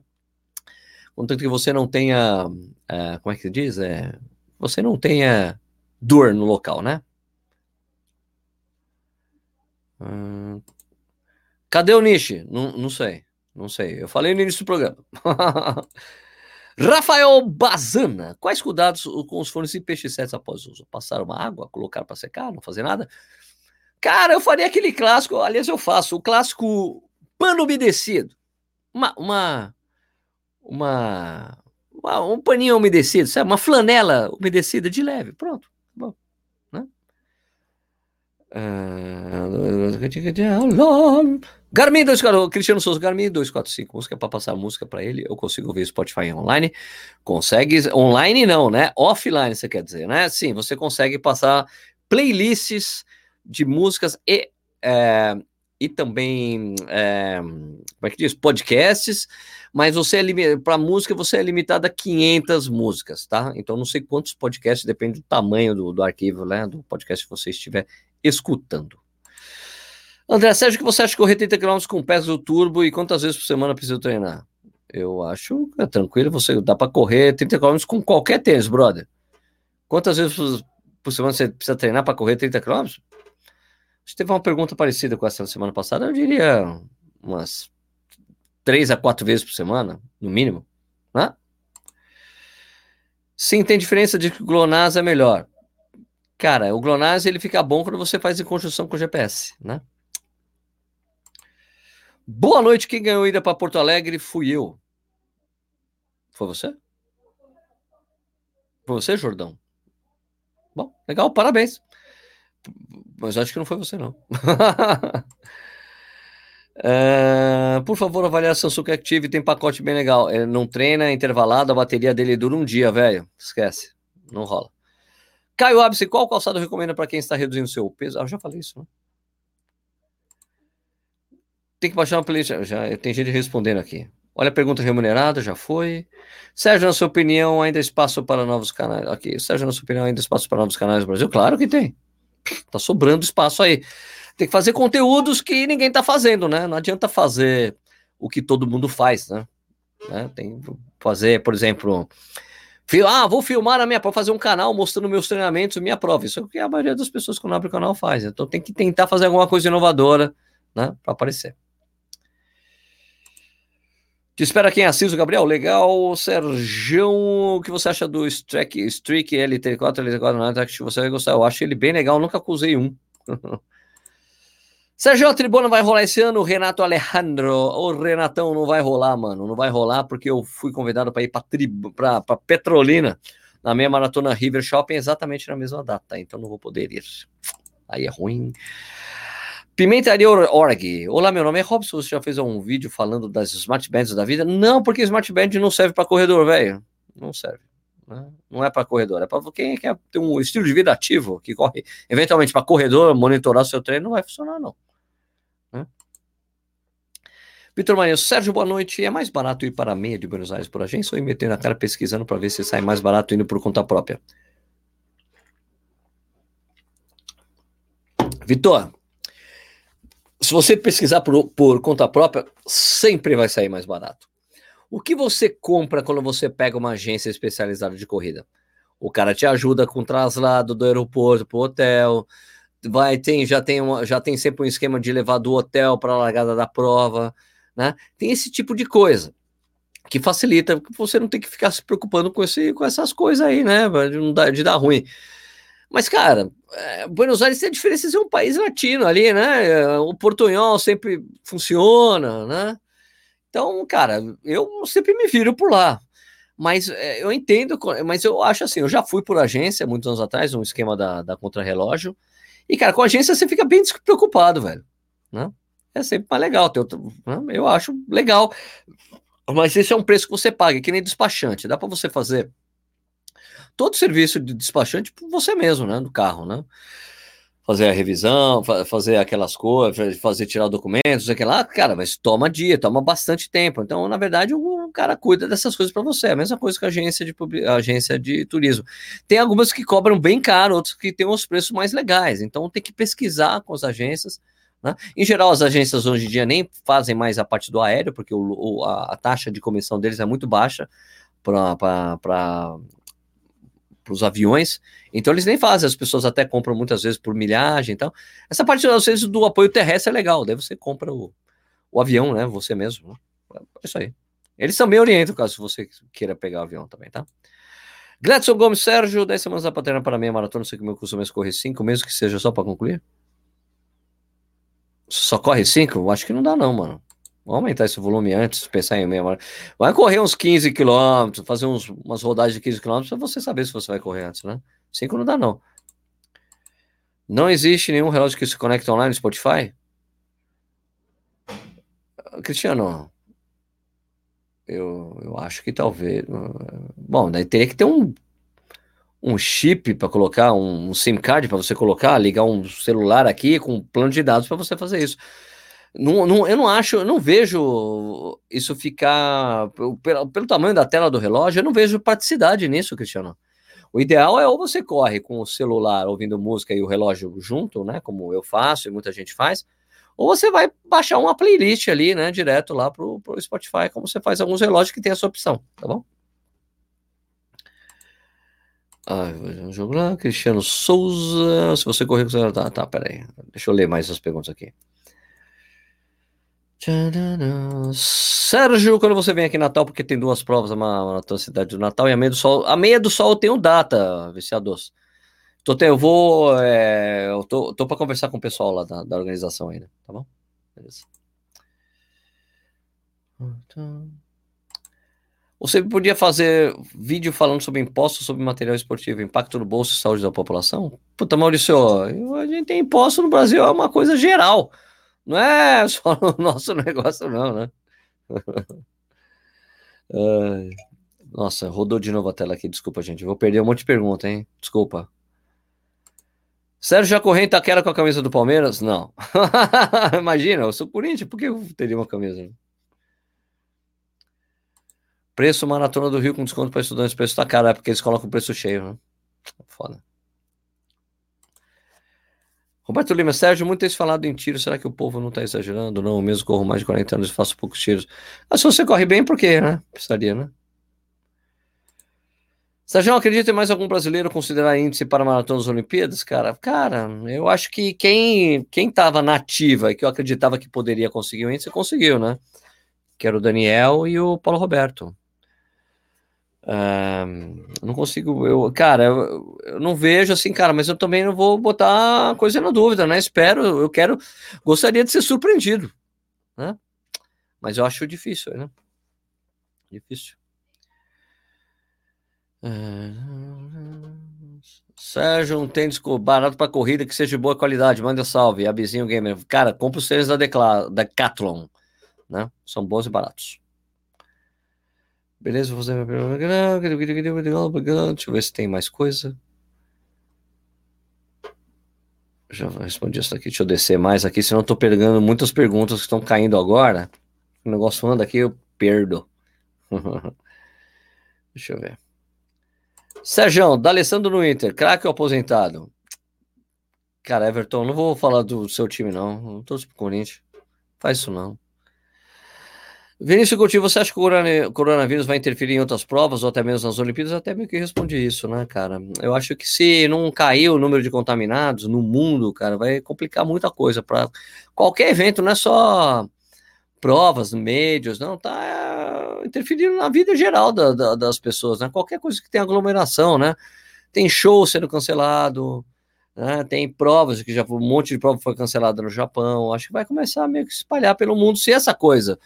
Contanto que você não tenha. É, como é que se diz? É, você não tenha dor no local, né? Hum, cadê o Nishi? Não, não sei, não sei. Eu falei no início do programa. Rafael Bazana, quais cuidados com os fones IPX7 após uso? Passar uma água, colocar para secar, não fazer nada? Cara, eu faria aquele clássico, aliás, eu faço o clássico pano umedecido. Uma, uma, uma, uma, um paninho umedecido, sabe? Uma flanela umedecida de leve. Pronto. Bom, né? Uh, Garmin 245, Cristiano Souza, Garmin 245, música para passar música para ele, eu consigo ver Spotify online. Consegue, online não, né? Offline, você quer dizer, né? Sim, você consegue passar playlists de músicas e, é, e também, é, como é que diz? Podcasts, mas você é para música você é limitado a 500 músicas, tá? Então não sei quantos podcasts, depende do tamanho do, do arquivo, né? Do podcast que você estiver escutando. André, Sérgio, que você acha de correr 30 km com peso do turbo e quantas vezes por semana precisa treinar? Eu acho é tranquilo, você dá para correr 30 km com qualquer tênis, brother. Quantas vezes por semana você precisa treinar para correr 30 km? Você teve uma pergunta parecida com essa semana passada, eu diria umas três a quatro vezes por semana, no mínimo, né? Sim, tem diferença de que o GLONASS é melhor. Cara, o GLONASS ele fica bom quando você faz em conjunção com o GPS, né? Boa noite, quem ganhou ida para Porto Alegre fui eu. Foi você? Foi você, Jordão? Bom, legal, parabéns. Mas acho que não foi você, não. Uh, por favor, avalie a Samsung Active, tem pacote bem legal. Ele não treina, é intervalado, a bateria dele dura um dia, velho. Esquece, não rola. Caio Abse, qual calçado recomenda para quem está reduzindo seu peso? Ah, eu já falei isso, né? Tem que baixar uma playlist. Já tem gente respondendo aqui. Olha a pergunta remunerada, já foi. Sérgio, na sua opinião, ainda espaço para novos canais? Aqui, Sérgio, na sua opinião, ainda espaço para novos canais no Brasil? Claro que tem. Tá sobrando espaço aí. Tem que fazer conteúdos que ninguém tá fazendo, né? Não adianta fazer o que todo mundo faz, né? né? Tem que fazer, por exemplo, ah, vou filmar a minha prova, fazer um canal mostrando meus treinamentos, minha prova. Isso é o que a maioria das pessoas que não abre o canal faz. Então tem que tentar fazer alguma coisa inovadora, né? Para aparecer. Te espera quem assiste, Gabriel. Legal, Sérgio. O que você acha do Streak, Streak LT4, LT4 Acho que você vai gostar. Eu acho ele bem legal, nunca acusei um. Sérgio, a tribuna vai rolar esse ano, Renato Alejandro. O Renatão não vai rolar, mano. Não vai rolar porque eu fui convidado para ir para Petrolina, na minha maratona River Shopping, exatamente na mesma data. Então não vou poder ir. Aí é ruim. Pimentaria Org. Olá, meu nome é Robson. Você já fez um vídeo falando das smart bands da vida? Não, porque smart band não serve para corredor, velho. Não serve. Né? Não é para corredor, é para quem quer ter um estilo de vida ativo, que corre eventualmente para corredor, monitorar seu treino, não vai funcionar, não. Né? Vitor Marinho, Sérgio, boa noite. É mais barato ir para a meia de Buenos Aires por agência ou ir metendo a cara pesquisando para ver se sai mais barato indo por conta própria? Vitor, se você pesquisar por, por conta própria, sempre vai sair mais barato. O que você compra quando você pega uma agência especializada de corrida? O cara te ajuda com o traslado do aeroporto para o hotel, vai tem já tem uma, já tem sempre um esquema de levar do hotel para a largada da prova, né? Tem esse tipo de coisa que facilita, você não tem que ficar se preocupando com, esse, com essas coisas aí, né? De, de dar ruim. Mas, cara, é, Buenos Aires tem a diferença de ser um país latino ali, né? O portunhol sempre funciona, né? Então, cara, eu sempre me viro por lá. Mas é, eu entendo, mas eu acho assim, eu já fui por agência muitos anos atrás, um esquema da, da contrarrelógio. E, cara, com agência você fica bem despreocupado, velho. Né? É sempre mais legal. Né? Eu acho legal. Mas esse é um preço que você paga, que nem despachante. Dá para você fazer todo serviço de despachante por você mesmo, né? No carro, né? Fazer a revisão, fazer aquelas coisas, fazer tirar documentos, sei lá, cara, mas toma dia, toma bastante tempo. Então, na verdade, o cara cuida dessas coisas para você. É a mesma coisa que a agência de, agência de turismo. Tem algumas que cobram bem caro, outras que têm os preços mais legais. Então, tem que pesquisar com as agências. Né? Em geral, as agências hoje em dia nem fazem mais a parte do aéreo, porque o, o, a, a, taxa de comissão deles é muito baixa para para os aviões, então eles nem fazem, as pessoas até compram muitas vezes por milhagem, então essa parte às vezes do apoio terrestre é legal, daí você compra o, o avião, né, você mesmo, né? é isso aí. Eles também orientam caso você queira pegar o avião também, tá? Gladson Gomes Sérgio, 10 semanas da paterna para meia maratona, sei que meu costume é correr 5, mesmo que seja só para concluir. Só corre 5? Acho que não dá não, mano. Vamos aumentar esse volume antes, pensar em meia hora. Vai correr uns 15 quilômetros, fazer uns, umas rodagens de 15 quilômetros para você saber se você vai correr antes, né? Cinco não dá, não. Não existe nenhum relógio que se conecta online no Spotify? Cristiano, eu, eu acho que talvez. Bom, daí teria que ter um, um chip para colocar, um, um SIM card para você colocar, ligar um celular aqui com um plano de dados para você fazer isso. Não, não, eu não acho, eu não vejo isso ficar. Pelo, pelo tamanho da tela do relógio, eu não vejo praticidade nisso, Cristiano. O ideal é ou você corre com o celular ouvindo música e o relógio junto, né? Como eu faço e muita gente faz, ou você vai baixar uma playlist ali, né? Direto lá pro, pro Spotify, como você faz alguns relógios que tem essa opção, tá bom? Ah, um jogo lá, Cristiano Souza. Se você correr, tá, tá, peraí. Deixa eu ler mais as perguntas aqui. Sérgio, quando você vem aqui em Natal, porque tem duas provas na, tua cidade do Natal e a meia do sol. A meia do sol eu tenho data, viciados. Tô, eu vou. É, eu tô, tô para conversar com o pessoal lá da, da organização ainda, tá bom? Beleza. Você podia fazer vídeo falando sobre impostos sobre material esportivo, impacto no bolso e saúde da população? Puta, Maurício, a gente tem imposto no Brasil, é uma coisa geral. Não é só o nosso negócio, não, né? Nossa, rodou de novo a tela aqui, desculpa, gente. Vou perder um monte de pergunta, hein? Desculpa. Sérgio Jacorrente Taquera com a camisa do Palmeiras? Não. Imagina, eu sou Corinthians, por que eu teria uma camisa? Preço Maratona do Rio com desconto para estudantes. Preço tá caro, é porque eles colocam o preço cheio, né? Foda. Roberto Lima, Sérgio, muito tem falado em tiro. Será que o povo não está exagerando? Não, eu mesmo corro mais de 40 anos e faço poucos tiros. Ah, se você corre bem, por quê, né? Precisaria, né? Sérgio, acredita em mais algum brasileiro considerar índice para maratona das Olimpíadas? Cara, cara, eu acho que quem quem estava nativa e que eu acreditava que poderia conseguir o índice, conseguiu, né? Que era o Daniel e o Paulo Roberto. Não consigo, eu, cara, eu, eu, não vejo assim, cara, mas eu também não vou botar coisa na dúvida, né? Espero, eu quero, gostaria de ser surpreendido, né? Mas eu acho difícil, né? Difícil. Sérgio, um tênis barato para corrida que seja de boa qualidade, manda salve, Abizinho Gamer. Cara, compra os tênis da Decathlon, né? São bons e baratos. Beleza, vou fazer. Deixa eu ver se tem mais coisa. Já respondi isso aqui. Deixa eu descer mais aqui, senão eu tô pegando muitas perguntas que estão caindo agora. O negócio anda aqui, eu perdo. Deixa eu ver. Sérgio, D'Alessandro no Inter, craque ou aposentado? Cara, Everton, não vou falar do seu time, não. Não torço pro Corinthians. Faz isso, não. Vinícius Coutinho, você acha que o coronavírus vai interferir em outras provas ou até mesmo nas Olimpíadas? Até meio que respondi isso, né, cara? Eu acho que se não cair o número de contaminados no mundo, cara, vai complicar muita coisa para qualquer evento, não é só provas, médios, não, tá interferindo na vida geral da, da, das pessoas, né? Qualquer coisa que tem aglomeração, né? Tem show sendo cancelado, né? Tem provas que já um monte de prova foi cancelada no Japão. Acho que vai começar a meio que espalhar pelo mundo se essa coisa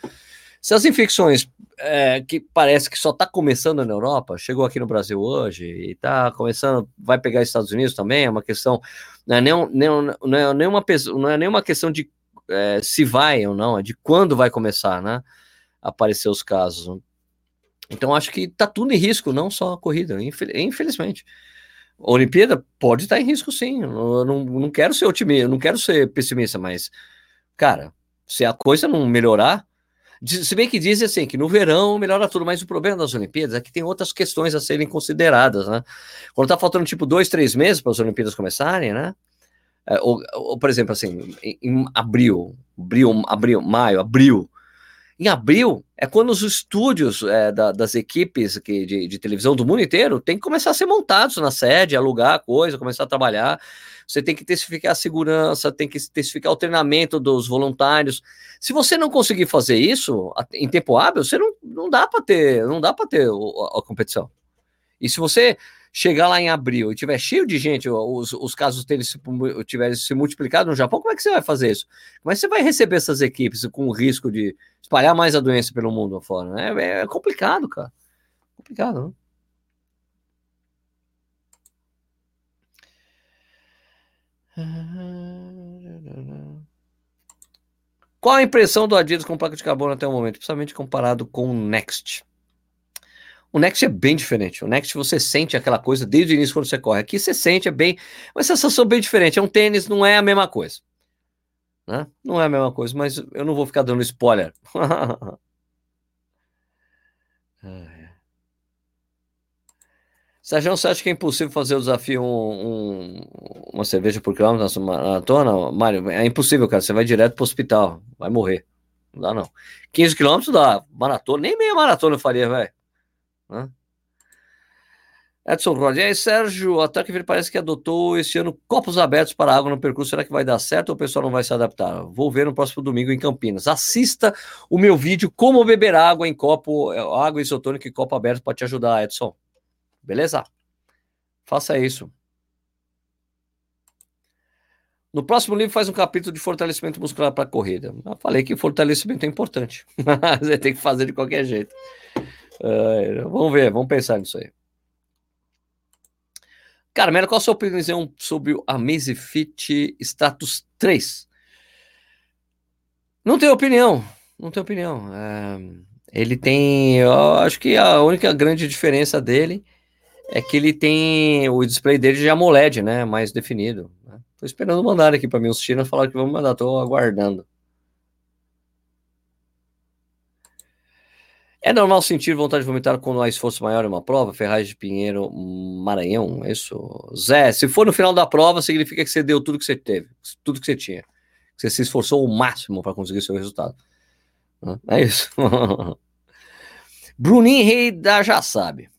se as infecções é, que parece que só está começando na Europa, chegou aqui no Brasil hoje e está começando, vai pegar os Estados Unidos também, é uma questão, não é, nem, não é, nenhuma, não é nenhuma questão de é, se vai ou não, é de quando vai começar, né, aparecer os casos. Então acho que está tudo em risco, não só a corrida, infelizmente. A Olimpíada pode estar em risco, sim. Eu não, não quero ser otimista, não quero ser pessimista, mas, cara, se a coisa não melhorar, se bem que dizem assim, que no verão melhora tudo, mas o problema das Olimpíadas é que tem outras questões a serem consideradas, né? Quando tá faltando tipo dois, três meses para as Olimpíadas começarem, né? É, ou, ou, por exemplo, assim, em, abril, abril, abril, maio, abril. Em abril é quando os estúdios é, da, das equipes que, de, de televisão do mundo inteiro têm que começar a ser montados na sede, alugar coisa, começar a trabalhar você tem que intensificar a segurança, tem que intensificar o treinamento dos voluntários. Se você não conseguir fazer isso em tempo hábil, você não, não dá para ter, não dá para ter a, a competição. E se você chegar lá em abril e tiver cheio de gente, os, os casos deles se, tiverem se multiplicado no Japão, como é que você vai fazer isso? Como é que você vai receber essas equipes com o risco de espalhar mais a doença pelo mundo afora? Né? É, é complicado, cara. Complicado, não? Qual a impressão do Adidas com placa de carbono até o momento, principalmente comparado com o Next? O Next é bem diferente. O Next você sente aquela coisa desde o início quando você corre. Aqui você sente, é bem. Uma sensação bem diferente. É um tênis, não é a mesma coisa. Né? Não é a mesma coisa, mas eu não vou ficar dando spoiler. Sérgio, você acha que é impossível fazer o desafio um, um, uma cerveja por quilômetro na maratona? Mário, é impossível, cara. Você vai direto para o hospital, vai morrer. Não dá, não. 15 quilômetros dá. Maratona, nem meia maratona eu faria, velho. Edson Rod, e aí, Sérgio, a Truckville parece que adotou esse ano copos abertos para água no percurso. Será que vai dar certo ou o pessoal não vai se adaptar? Vou ver no próximo domingo em Campinas. Assista o meu vídeo Como Beber Água em Copo, é, água isotônica e copo aberto para te ajudar, Edson. Beleza? Faça isso. No próximo livro faz um capítulo de fortalecimento muscular para corrida. Falei que fortalecimento é importante. Você tem que fazer de qualquer jeito. Uh, vamos ver, vamos pensar nisso aí. Cara, Melo, qual a sua opinião sobre o Amazfit Status 3? Não tenho opinião, não tenho opinião. É, ele tem, eu acho que a única grande diferença dele é que ele tem o display dele de AMOLED, né, mais definido. Né? Tô esperando mandar aqui para mim os chinos falar que vamos mandar, tô aguardando. É normal sentir vontade de vomitar quando há esforço maior em uma prova? Ferraz de Pinheiro, Maranhão, é isso? Zé, se for no final da prova, significa que você deu tudo que você teve, tudo que você tinha. Que você se esforçou o máximo para conseguir seu resultado. É isso. Bruninho Rei da já sabe.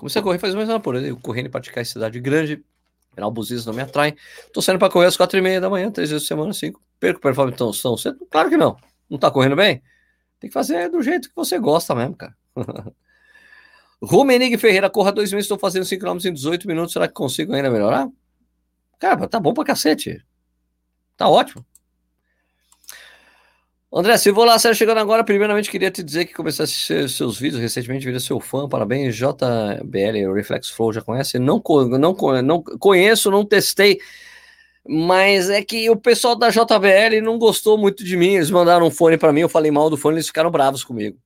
Comecei a correr faz mais uma por aí, correndo em praticar em cidade grande, Final Buzias não me atrai. Tô saindo para correr às quatro e meia da manhã, três vezes por semana, cinco. Perco performance tão, tão cedo? Claro que não. Não tá correndo bem? Tem que fazer do jeito que você gosta mesmo, cara. Rumenig Ferreira, corra dois meses, estou fazendo 5 km em 18 minutos. Será que consigo ainda melhorar? Cara, tá bom pra cacete. Tá ótimo. André, vou lá, Sérgio, chegando agora, primeiramente queria te dizer que comecei a assistir seus vídeos recentemente, virei seu fã, parabéns, JBL Reflex Flow, já conhece? Não, não, não conheço, não testei, mas é que o pessoal da JBL não gostou muito de mim, eles mandaram um fone para mim, eu falei mal do fone, eles ficaram bravos comigo.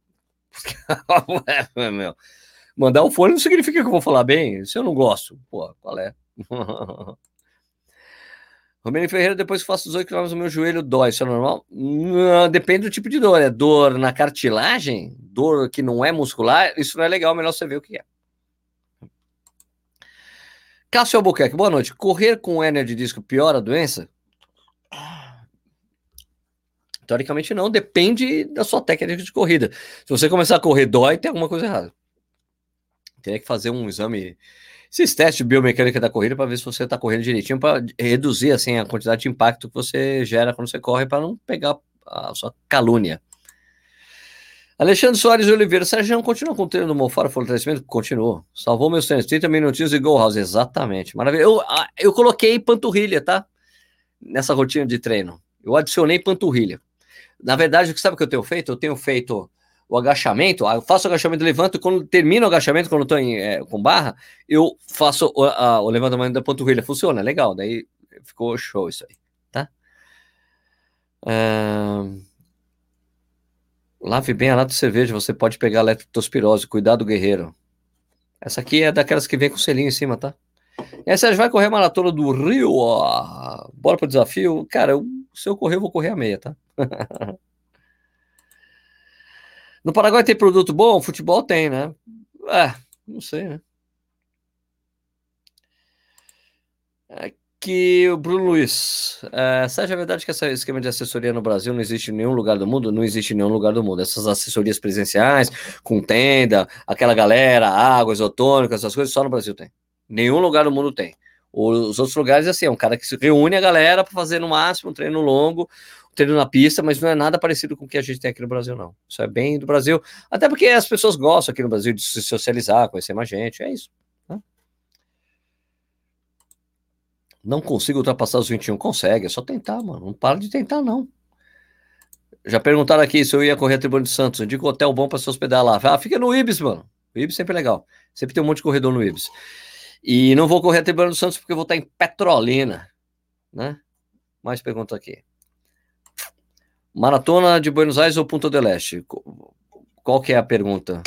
meu. Mandar um fone não significa que eu vou falar bem, se eu não gosto, pô, qual é? Romero Ferreira, depois que faço 18 km, o meu joelho dói. Isso é normal? Não, depende do tipo de dor. É dor na cartilagem? Dor que não é muscular? Isso não é legal, melhor você ver o que é. Cássio Albuquerque, boa noite. Correr com hérnia de disco piora a doença? Teoricamente não, depende da sua técnica de corrida. Se você começar a correr dói, tem alguma coisa errada. Teria que fazer um exame esses testes biomecânica da corrida para ver se você está correndo direitinho, para reduzir assim a quantidade de impacto que você gera quando você corre, para não pegar a sua calúnia. Alexandre Soares Oliveira, Sérgio, continua com o treino do Mofara fortalecimento? Continua. Salvou meus treinos, 30 minutinhos e Go House, exatamente. Maravilha. Eu, eu coloquei panturrilha, tá? Nessa rotina de treino. Eu adicionei panturrilha. Na verdade, sabe o que eu tenho feito? Eu tenho feito o agachamento, eu faço o agachamento, levanto, quando termino o agachamento, quando estou é, com barra, eu faço o, a, o levantamento da panturrilha. Funciona, legal, daí ficou show isso aí, tá? Uh... Lave bem a lata de cerveja, você pode pegar leptospirose, cuidado guerreiro. Essa aqui é daquelas que vem com selinho em cima, tá? E aí, vai correr a maratona do Rio, ó. bora pro desafio. Cara, eu, se eu correr, eu vou correr a meia, tá? No Paraguai tem produto bom? Futebol tem, né? É, não sei, né? Aqui o Bruno Luiz. É, Sérgio, é verdade que esse esquema de assessoria no Brasil não existe em nenhum lugar do mundo? Não existe em nenhum lugar do mundo. Essas assessorias presenciais, com tenda, aquela galera, água isotônica, essas coisas, só no Brasil tem. Nenhum lugar do mundo tem. Os outros lugares, assim, é um cara que se reúne a galera para fazer no máximo um treino longo, um treino na pista, mas não é nada parecido com o que a gente tem aqui no Brasil, não. Isso é bem do Brasil, até porque as pessoas gostam aqui no Brasil de se socializar, conhecer mais gente, é isso. Né? Não consigo ultrapassar os 21. Consegue, é só tentar, mano. Não para de tentar, não. Já perguntaram aqui se eu ia correr a Tribuna de Santos. Indico um hotel bom para se hospedar lá. Ah, fica no Ibis, mano. O Ibis sempre é legal. Sempre tem um monte de corredor no Ibis. E não vou correr a Tribuna do Santos porque vou estar em Petrolina, né? Mais pergunta aqui. Maratona de Buenos Aires ou Punta del Este? Qual que é a pergunta?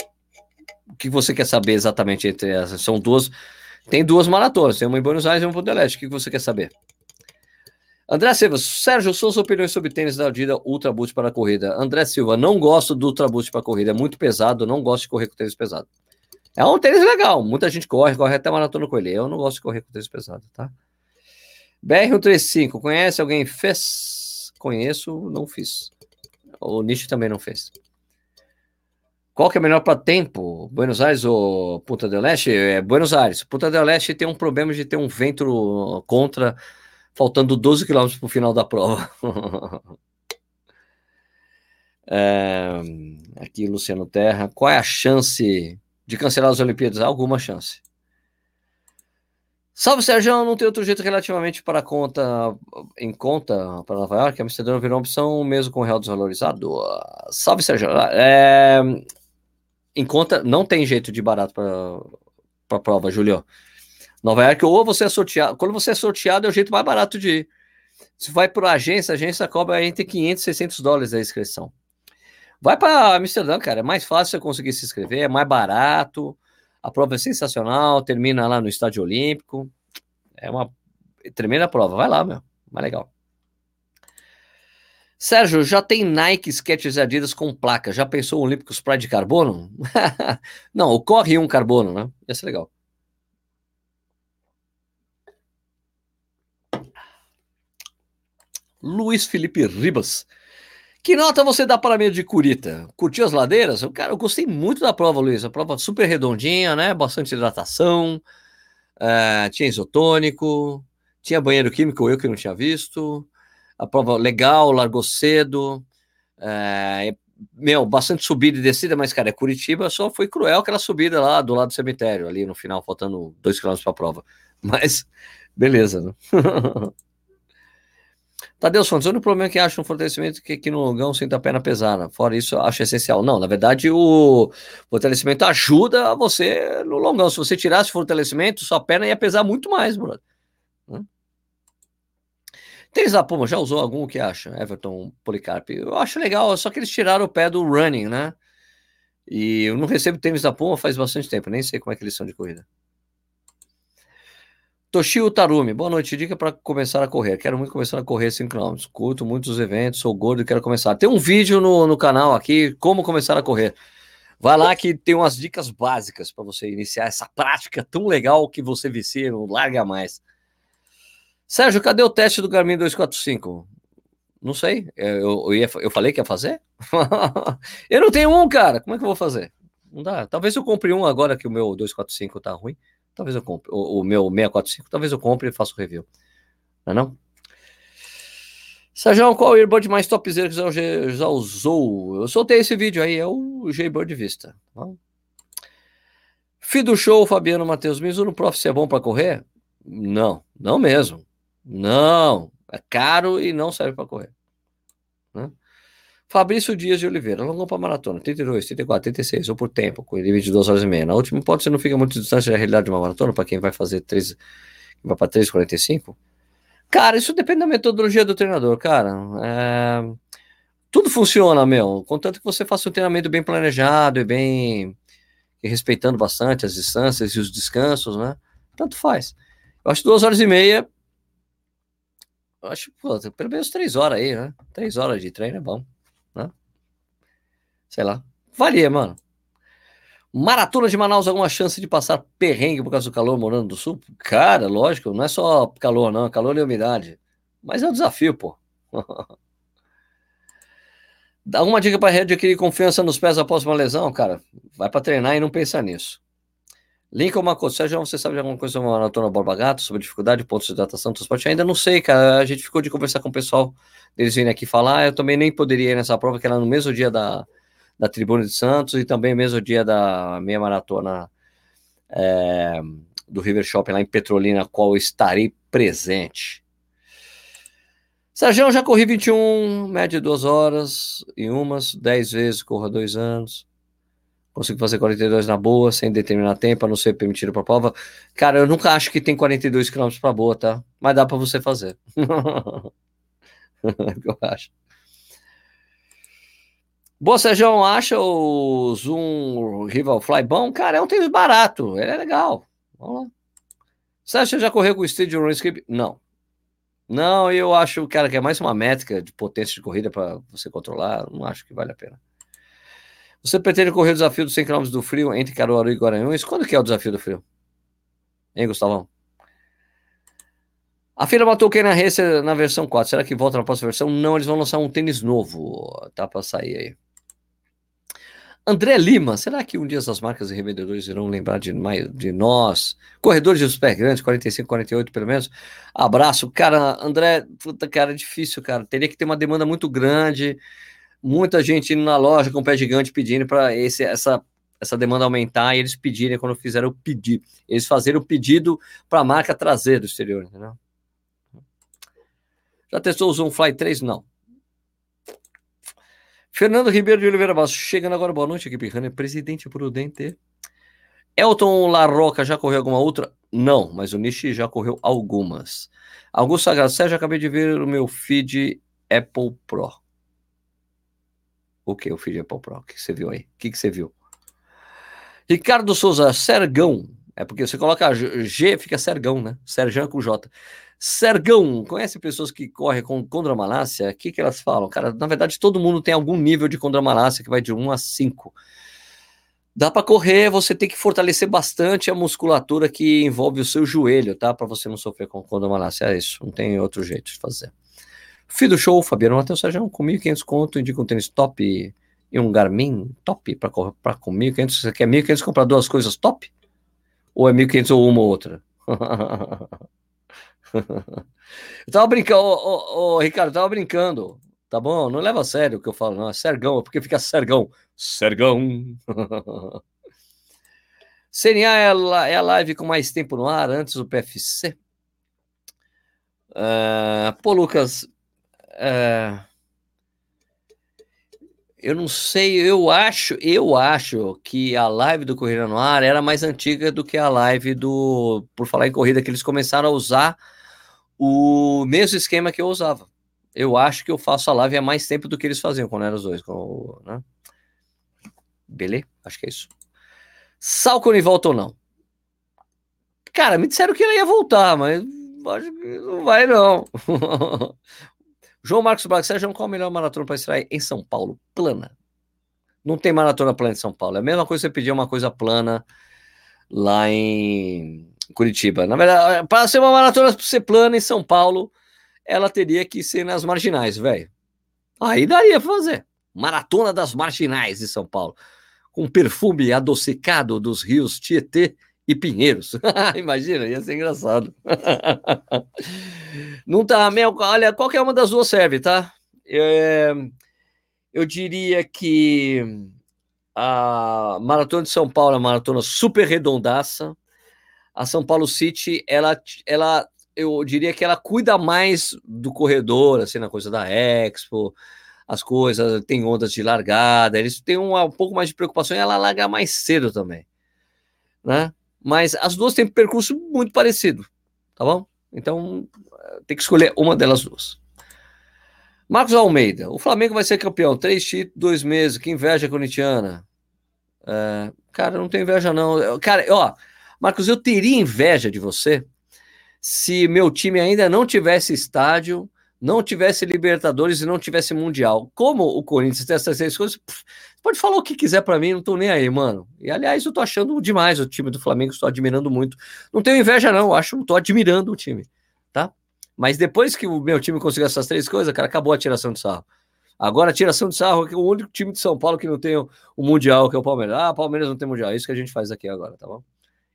O que você quer saber exatamente entre essas? São duas. Tem duas maratonas, tem uma em Buenos Aires e uma em Punta del Este. O que você quer saber? André Silva, Sérgio, suas opiniões sobre tênis da Adidas Ultra Boost para a corrida. André Silva, não gosto do Ultra Boost para a corrida, é muito pesado, não gosto de correr com tênis pesado. É um tênis legal, muita gente corre, corre até maratona com ele. Eu não gosto de correr com tênis pesado, tá? BR135, conhece alguém fez? Conheço, não fiz. O Nish também não fez. Qual que é melhor para tempo? Buenos Aires ou Punta del Este? É Buenos Aires. Punta del Este tem um problema de ter um vento contra faltando 12 quilômetros para o final da prova. é, aqui, Luciano Terra. Qual é a chance de cancelar as Olimpíadas? Alguma chance. Salve, Sérgio. Não tem outro jeito relativamente para conta, em conta para Nova York. Amsterdã virou uma opção mesmo com o real desvalorizado. Salve, Sérgio. É, em conta, não tem jeito de barato para a prova, Julio. Nova York, ou você é sorteado. Quando você é sorteado, é o jeito mais barato de ir. Se vai por agência, a agência cobra entre 500 e 600 dólares a inscrição. Vai para Amsterdã, cara. É mais fácil você conseguir se inscrever, é mais barato. A prova é sensacional. Termina lá no Estádio Olímpico. É uma tremenda prova. Vai lá, meu. Mais legal. Sérgio, já tem Nike, Skechers Adidas com placa. Já pensou o Olímpicos Pride de carbono? Não, o Corre 1 carbono, né? Ia ser legal. Luiz Felipe Ribas. Que nota você dá para mim de Curita? Curtiu as ladeiras? Eu, cara, eu gostei muito da prova, Luiz. A prova super redondinha, né? Bastante hidratação. Uh, tinha isotônico. Tinha banheiro químico, eu que não tinha visto. A prova legal, largou cedo. Uh, meu, bastante subida e descida, mas, cara, é Curitiba só foi cruel aquela subida lá do lado do cemitério, ali no final, faltando dois quilômetros para a prova. Mas, beleza, né? Tadeu Santos, o único problema é que acho no fortalecimento que aqui no longão sinta a perna pesada. Fora isso, acho essencial. Não, na verdade, o fortalecimento ajuda você no longão. Se você tirasse o fortalecimento, sua perna ia pesar muito mais, brother. Hum? Tênis da Puma, já usou algum que acha? Everton Policarpi. Eu acho legal, só que eles tiraram o pé do running, né? E eu não recebo tênis da Puma faz bastante tempo, nem sei como é que eles são de corrida. Toshio Tarumi, boa noite. Dica para começar a correr. Quero muito começar a correr 5 km. Curto muitos eventos, sou gordo e quero começar. Tem um vídeo no, no canal aqui, como começar a correr. Vai lá que tem umas dicas básicas para você iniciar essa prática tão legal que você vicia, não larga mais. Sérgio, cadê o teste do Garmin 245? Não sei. É, eu, eu, ia, eu falei que ia fazer? eu não tenho um, cara. Como é que eu vou fazer? Não dá. Talvez eu compre um agora que o meu 245 tá ruim. Talvez eu compre. O, o meu 645, talvez eu compre e faça o review. Não é não? Sérgio, qual earbud mais topzera que você já usou? Eu soltei esse vídeo aí, é o G-Bird Vista. Tá? Fim do show, Fabiano Matheus Mizuno Prof, se é bom para correr? Não, não mesmo. Não, é caro e não serve para correr. Fabrício Dias de Oliveira, longou para maratona, 32, 34, 36, ou por tempo, com limite de 2 horas e meia. Na última hipótese, não fica muito distante da realidade de uma maratona, para quem vai fazer 3, vai para 3,45? Cara, isso depende da metodologia do treinador, cara. É... Tudo funciona, meu, contanto que você faça um treinamento bem planejado e bem. E respeitando bastante as distâncias e os descansos, né? Tanto faz. Eu acho duas horas e meia. Eu acho, pô, pelo menos três horas aí, né? Três horas de treino é bom né? Sei lá. Valia, mano. Maratona de Manaus, alguma chance de passar perrengue por causa do calor morando do sul? Cara, lógico, não é só calor, não. Calor e umidade. Mas é um desafio, pô. Dá uma dica para adquirir confiança nos pés após uma lesão, cara. Vai para treinar e não pensa nisso. Lincoln Macoto, Sérgio, você sabe de alguma coisa sobre a maratona Borba Gato, sobre dificuldade, pontos de hidratação, transporte? Ainda não sei, cara. A gente ficou de conversar com o pessoal, eles virem aqui falar. Eu também nem poderia ir nessa prova, que era no mesmo dia da, da Tribuna de Santos e também mesmo dia da meia maratona é, do River Shopping lá em Petrolina, qual eu estarei presente. Sérgio, já corri 21, média de duas horas e umas, 10 vezes, corro há dois anos. Consigo fazer 42 na boa, sem determinar tempo, a não ser permitido para prova. Cara, eu nunca acho que tem 42 km para boa, tá? Mas dá para você fazer. eu acho. Boa, Sérgio, acha o Zoom Rival Fly bom? Cara, é um tênis barato, ele é legal. Vamos lá. Sérgio já correu com o Stadium RuneScape? Não. Não, eu acho, cara, que é mais uma métrica de potência de corrida para você controlar. Não acho que vale a pena. Você pretende correr o desafio dos 100 km do frio entre Caruaru e Guaranhuns? Quando que é o desafio do frio? Hein, Gustavão? A fila matou na Racer na versão 4. Será que volta na próxima versão? Não, eles vão lançar um tênis novo. Tá para sair aí. André Lima, será que um dia essas marcas e revendedores irão lembrar de, de nós? Corredores de super grandes, 45, 48 pelo menos. Abraço. Cara, André, puta, cara, é difícil, cara. Teria que ter uma demanda muito grande, muita gente indo na loja com o pé gigante pedindo para essa, essa demanda aumentar e eles pedirem quando fizeram o pedido. Eles fazerem o pedido para a marca trazer do exterior, entendeu? Já testou o Zoom Fly 3? Não. Fernando Ribeiro de Oliveira Bastos, chegando agora, boa noite, equipe Runner, presidente prudente. Elton Larroca já correu alguma outra? Não, mas o Nishi já correu algumas. Augusto Sérgio, acabei de ver o meu feed Apple Pro. O que o feed Apple Pro? O que você viu aí? O que, que você viu? Ricardo Souza, Sergão. É porque você coloca G, fica Sergão, né? Sergão com J. Sergão, conhece pessoas que correm com condramalácia? O que, que elas falam? Cara, na verdade, todo mundo tem algum nível de condramalácia que vai de 1 a 5. Dá para correr, você tem que fortalecer bastante a musculatura que envolve o seu joelho, tá? Para você não sofrer com condramalácia. É isso, não tem outro jeito de fazer. Fim do show, Fabiano Matheus Sérgio, com 1.500 conto, indica um tênis top e um Garmin top para com 1.500. Você quer 1.500 comprar duas coisas top? Ou é 1.500 ou uma ou outra? eu tava brincando, ô, ô, ô, Ricardo, tava brincando, tá bom? Não leva a sério o que eu falo, não. É Sergão, é porque fica Sergão. Sergão. CNA é a, é a live com mais tempo no ar, antes do PFC. Uh, pô, Lucas, uh, eu não sei, eu acho, eu acho que a live do Corrida no Ar era mais antiga do que a live do, por falar em corrida, que eles começaram a usar o mesmo esquema que eu usava. Eu acho que eu faço a live há mais tempo do que eles faziam quando eram os dois. Com, né? Beleza? Acho que é isso. Salcone volta ou não? Cara, me disseram que ele ia voltar, mas acho que não vai, não. João Marcos Braga, Sérgio, qual a melhor maratona para extrair em São Paulo? Plana. Não tem maratona plana em São Paulo. É a mesma coisa que você pedir uma coisa plana lá em Curitiba. Na verdade, para ser uma maratona ser plana em São Paulo, ela teria que ser nas marginais, velho. Aí daria pra fazer. Maratona das marginais de São Paulo. Com perfume adocicado dos rios Tietê e Pinheiros. Imagina, ia ser engraçado. Não tá, meu, olha, qualquer uma das duas serve, tá? É, eu diria que a Maratona de São Paulo é uma maratona super redondaça a São Paulo City, ela, ela, eu diria que ela cuida mais do corredor, assim, na coisa da Expo, as coisas, tem ondas de largada, eles têm um, um pouco mais de preocupação e ela larga mais cedo também, né? Mas as duas têm percurso muito parecido, tá bom? Então, tem que escolher uma delas duas. Marcos Almeida, o Flamengo vai ser campeão, três títulos, dois meses, que inveja corintiana. É, cara, não tem inveja não. Cara, ó, Marcos, eu teria inveja de você se meu time ainda não tivesse estádio, não tivesse Libertadores e não tivesse Mundial. Como o Corinthians tem essas três coisas, pode falar o que quiser para mim, não tô nem aí, mano. E aliás, eu tô achando demais o time do Flamengo, estou admirando muito. Não tenho inveja, não, acho, tô admirando o time, tá? Mas depois que o meu time conseguiu essas três coisas, cara, acabou a tiração de sarro. Agora, a tiração de sarro é o único time de São Paulo que não tem o, o Mundial, que é o Palmeiras. Ah, Palmeiras não tem Mundial. É isso que a gente faz aqui agora, tá bom?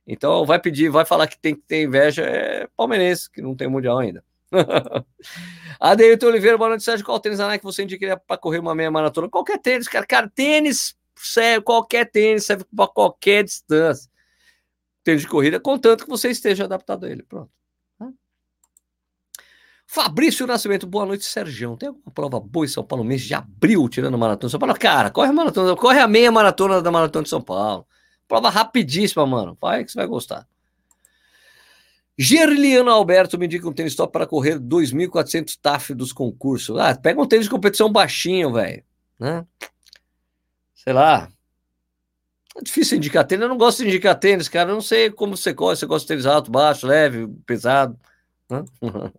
Então vai pedir, vai falar que tem que ter inveja, é palmeirense, que não tem mundial ainda. Adeilton Oliveira, boa noite, Sérgio. Qual tênis a Nike você indicaria para correr uma meia maratona? Qualquer tênis, cara. Cara, tênis serve, qualquer tênis serve para qualquer distância. Tênis de corrida, contanto que você esteja adaptado a ele. Pronto. Fabrício Nascimento, boa noite, Sérgio. Tem alguma prova boa em São Paulo mês de abril, tirando maratona de São Paulo? Cara, corre a maratona, corre a meia maratona da maratona de São Paulo. Prova rapidíssima, mano. Vai que você vai gostar. Gerliano Alberto me indica um tênis top para correr 2.400 TAF dos concursos. Ah, pega um tênis de competição baixinho, velho. Né? Sei lá. É difícil indicar tênis. Eu não gosto de indicar tênis, cara. Eu não sei como você gosta. Você gosta de tênis alto, baixo, leve, pesado. Né?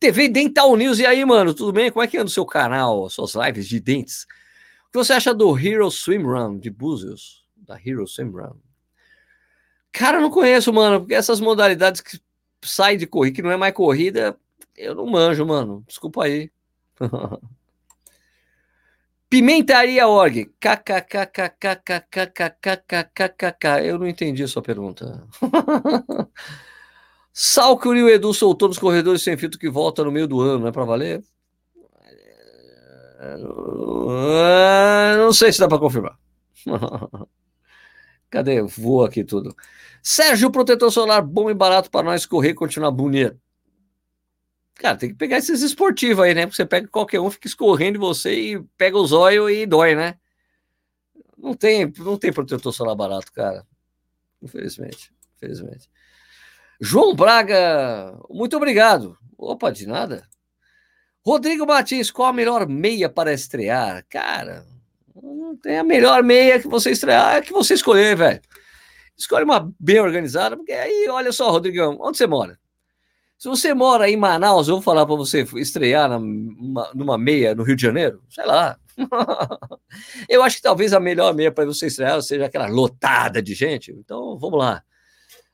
TV Dental News. E aí, mano? Tudo bem? Como é que anda o seu canal, suas lives de dentes? O que você acha do Hero Swim Run de Búzios? Da Hero Swim Run. Cara, eu não conheço, mano, porque essas modalidades que sai de corrida, que não é mais corrida, eu não manjo, mano. Desculpa aí. Pimentaria org. KKKKKKKKKKKK. Eu não entendi a sua pergunta. Salco e o Edu soltou nos corredores sem filtro que volta no meio do ano, não é para valer? Não sei se dá para confirmar. Cadê? Voa aqui tudo. Sérgio, protetor solar bom e barato para nós correr e continuar bonito. Cara, tem que pegar esses esportivos aí, né? Porque você pega qualquer um, fica escorrendo em você e pega os olhos e dói, né? Não tem, não tem protetor solar barato, cara. Infelizmente. Infelizmente. João Braga, muito obrigado. Opa, de nada. Rodrigo Martins, qual a melhor meia para estrear? Cara, não tem a melhor meia que você estrear, é que você escolher, velho. Escolhe uma bem organizada, porque aí, olha só, Rodrigão, onde você mora? Se você mora em Manaus, eu vou falar para você estrear na, uma, numa meia no Rio de Janeiro, sei lá. eu acho que talvez a melhor meia para você estrear seja aquela lotada de gente. Então, vamos lá.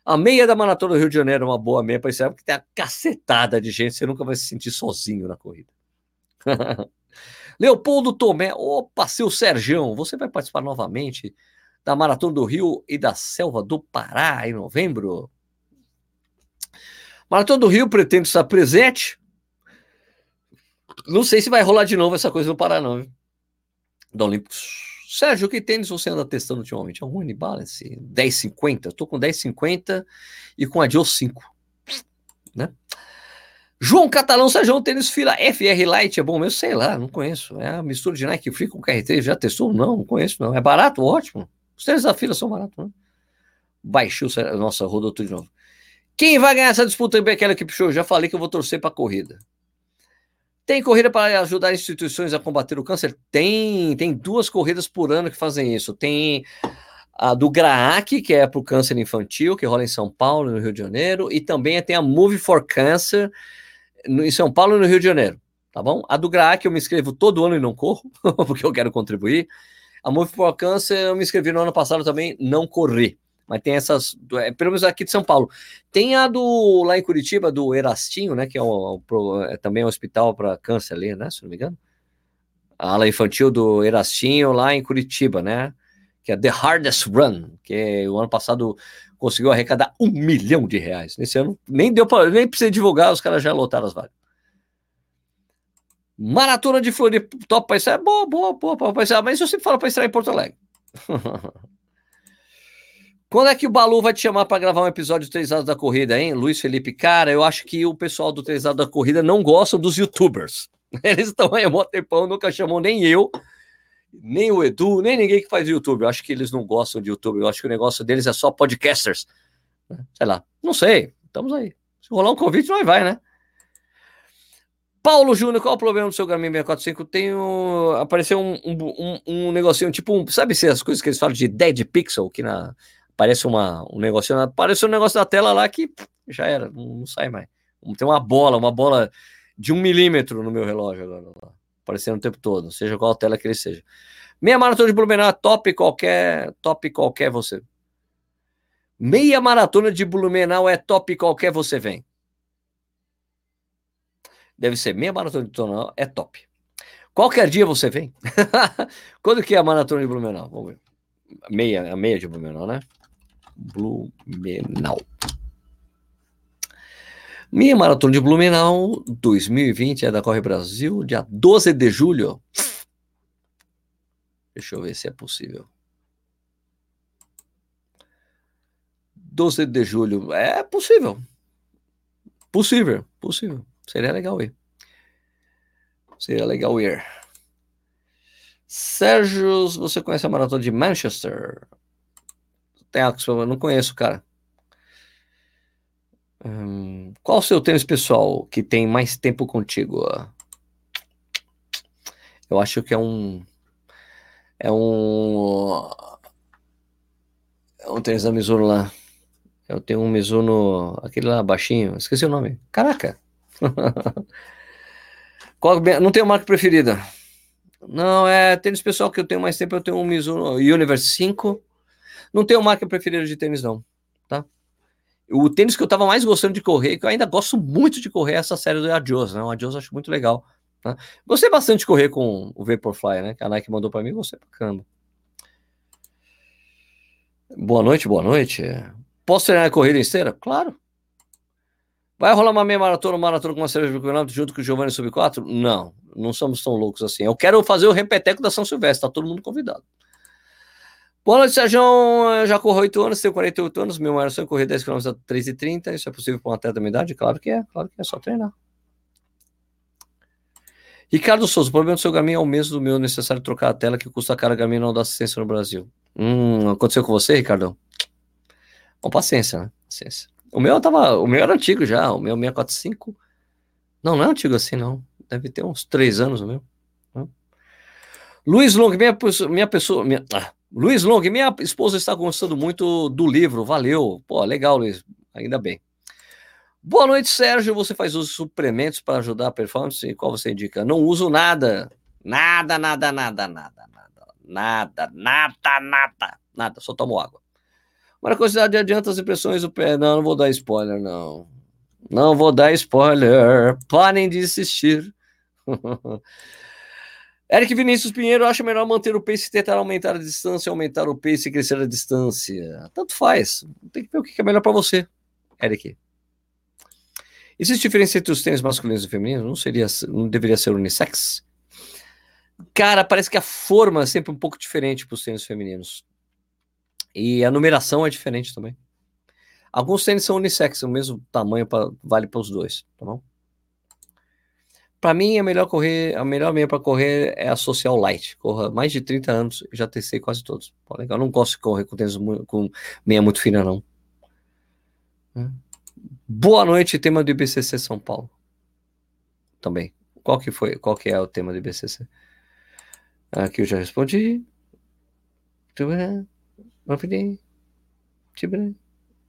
A meia da Maratona do Rio de Janeiro é uma boa meia para estrear, porque tem a cacetada de gente, você nunca vai se sentir sozinho na corrida. Leopoldo Tomé, opa, seu Sergião, você vai participar novamente da Maratona do Rio e da Selva do Pará em novembro. Maratona do Rio pretende estar presente. Não sei se vai rolar de novo essa coisa no Pará, não. Viu? Da Olímpicos. Sérgio, que tênis você anda testando ultimamente? É um One Balance 1050. Estou com 1050 e com a Dio 5. Né? João Catalão, Sérgio, tênis fila FR Light é bom mesmo? Sei lá, não conheço. É a mistura de Nike Free com KR3. Já testou? Não, não conheço, não. É barato? Ótimo. Os tênis da fila são baratos, né? Baixou, nossa, rodou tudo de novo. Quem vai ganhar essa disputa em equipe show? Já falei que eu vou torcer para a corrida. Tem corrida para ajudar instituições a combater o câncer? Tem, tem duas corridas por ano que fazem isso. Tem a do GRAAC, que é para o câncer infantil, que rola em São Paulo, no Rio de Janeiro, e também tem a Move for Cancer em São Paulo e no Rio de Janeiro, tá bom? A do GRAAC eu me inscrevo todo ano e não corro, porque eu quero contribuir. A Move for Cancer eu me inscrevi no ano passado também, não corri. Mas tem essas, é, pelo menos aqui de São Paulo. Tem a do lá em Curitiba, do Erastinho, né? Que é, o, é também um hospital para câncer ali, né? Se não me engano. A ala infantil do Erastinho lá em Curitiba, né? Que é The Hardest Run, que o ano passado conseguiu arrecadar um milhão de reais. Nesse ano nem deu para nem precisa divulgar, os caras já lotaram as vagas. Maratona de Floripa, top para estrear. Boa, boa, boa estrear. Mas eu sempre falo para estrear em Porto Alegre. Quando é que o Balu vai te chamar para gravar um episódio de 3 horas da corrida, hein, Luiz Felipe? Cara, eu acho que o pessoal do 3 horas da corrida não gosta dos youtubers. Eles estão aí há um tempão, nunca chamou nem eu, nem o Edu, nem ninguém que faz YouTube. Eu acho que eles não gostam de YouTube. Eu acho que o negócio deles é só podcasters. Sei lá, não sei. Estamos aí. Se rolar um convite, nós vai, né? Paulo Júnior, qual o problema do seu Garmin 645? Tem um, apareceu um, um, um, negocinho, tipo, um, sabe se as coisas que eles falam de dead pixel, que na, aparece uma, um negocinho, aparece um negócio da tela lá que já era, não, não, sai mais. Tem uma bola, uma bola de um milímetro no meu relógio agora, aparecendo o tempo todo, seja qual tela que ele seja. Meia maratona de Blumenau, top qualquer, top qualquer você. Meia maratona de Blumenau é top qualquer você vem. Deve ser meia maratona de Blumenau é top. Qualquer dia você vem. Quando que é a maratona de Blumenau? Vamos ver. Meia, a meia de Blumenau, né? Blumenau. Minha maratona de Blumenau 2020 é da Corre Brasil, dia 12 de julho. Deixa eu ver se é possível. 12 de julho. É possível. Possível, possível. Seria legal ir. Seria legal ir. Sérgio, você conhece a maratona de Manchester? Tem eu não conheço, cara. Hum, qual o seu tênis pessoal que tem mais tempo contigo? Eu acho que é um. É um. É um tênis da Mizuno lá. Eu tenho um Mizuno, aquele lá baixinho, esqueci o nome. Caraca! Qual, não tenho marca preferida. Não, é tênis pessoal que eu tenho mais tempo, eu tenho um Mizuno Universe 5. Não tenho marca preferida de tênis, não, tá? O tênis que eu tava mais gostando de correr, que eu ainda gosto muito de correr, é essa série do Adios, né? O Adios eu acho muito legal. Tá? Gostei bastante de correr com o Vaporfly, né? Que a Nike mandou para mim, gostei pra caramba. Boa noite, boa noite. Posso treinar a corrida esteira? Claro. Vai rolar uma meia maratona, uma maratona com uma cerveja de junto com o Giovanni Sub 4? Não, não somos tão loucos assim. Eu quero fazer o repeteco da São Silvestre, tá todo mundo convidado. Boa noite, Sérgio. Já corro 8 anos, tenho 48 anos. Meu maior sonho é correr 10 km a 3,30. Isso é possível para um atleta da minha idade? Claro que é, claro que é, só treinar. Ricardo Souza, o problema do seu Garmin é o mesmo do meu, necessário trocar a tela que custa a Garmin não dá assistência no Brasil. Hum, aconteceu com você, Ricardo? Com paciência, né? Paciência. O meu tava, o meu era antigo já, o meu 645. Não, não é antigo assim, não. Deve ter uns três anos o meu. Luiz Long, minha, minha pessoa. Minha, ah, Luiz Long, minha esposa está gostando muito do livro. Valeu. Pô, legal, Luiz. Ainda bem. Boa noite, Sérgio. Você faz de suplementos para ajudar a performance? Qual você indica? Não uso nada. Nada, nada, nada, nada, nada. Nada, nada, nada. Nada. Só tomo água. Quantidade adianta as impressões do pé. Não, não vou dar spoiler, não. Não vou dar spoiler. Parem de insistir. Eric Vinícius Pinheiro acha melhor manter o pace e tentar aumentar a distância, aumentar o pace e crescer a distância. Tanto faz. Tem que ver o que é melhor para você, Eric. Existe diferença entre os tênis masculinos e femininos? Não seria, não deveria ser unissex? Cara, parece que a forma é sempre um pouco diferente para os tênis femininos. E a numeração é diferente também. Alguns tênis são unissex, o mesmo tamanho pra, vale para os dois, tá bom? Para mim, a melhor correr, a melhor meia para correr é a Social Light. Corra mais de 30 anos, já testei quase todos. Pô, legal. Eu não gosto de correr com tênis com meia muito fina, não. É. Boa noite, tema do IBCC São Paulo. Também. Qual que foi? Qual que é o tema do IBCC? Aqui eu já respondi.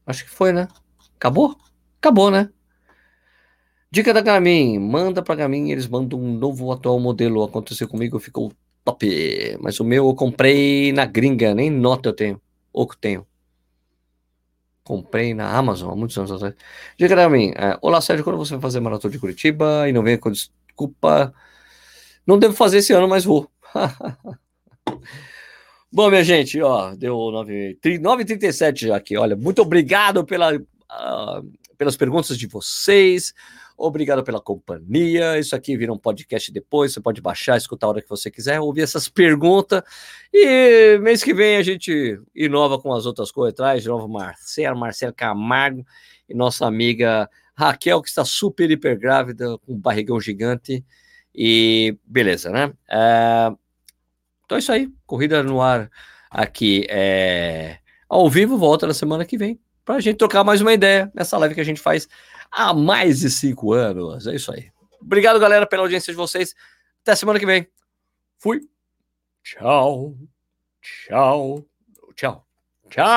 Acho que foi, né? Acabou? Acabou, né? Dica da Garmin, manda pra Garmin, eles mandam um novo atual modelo. Aconteceu comigo, ficou top. Mas o meu eu comprei na gringa, nem nota eu tenho. Ou que tenho. Comprei na Amazon há muitos anos atrás. Dica da Garmin, é, olá Sérgio, quando você vai fazer maratona de Curitiba e não vem com desculpa, não devo fazer esse ano, mas vou. Bom, minha gente, ó, deu 9h37 já aqui. Olha, muito obrigado pela, uh, pelas perguntas de vocês. Obrigado pela companhia. Isso aqui vira um podcast depois. Você pode baixar, escutar a hora que você quiser, ouvir essas perguntas. E mês que vem a gente inova com as outras coisas atrás. De novo, Marcelo, Marcelo Camargo e nossa amiga Raquel, que está super, hiper grávida, com um barrigão gigante. E beleza, né? Uh, então é isso aí. Corrida no ar aqui é, ao vivo. Volta na semana que vem para a gente trocar mais uma ideia nessa live que a gente faz há mais de cinco anos. É isso aí. Obrigado, galera, pela audiência de vocês. Até semana que vem. Fui. Tchau. Tchau. Tchau. Tchau.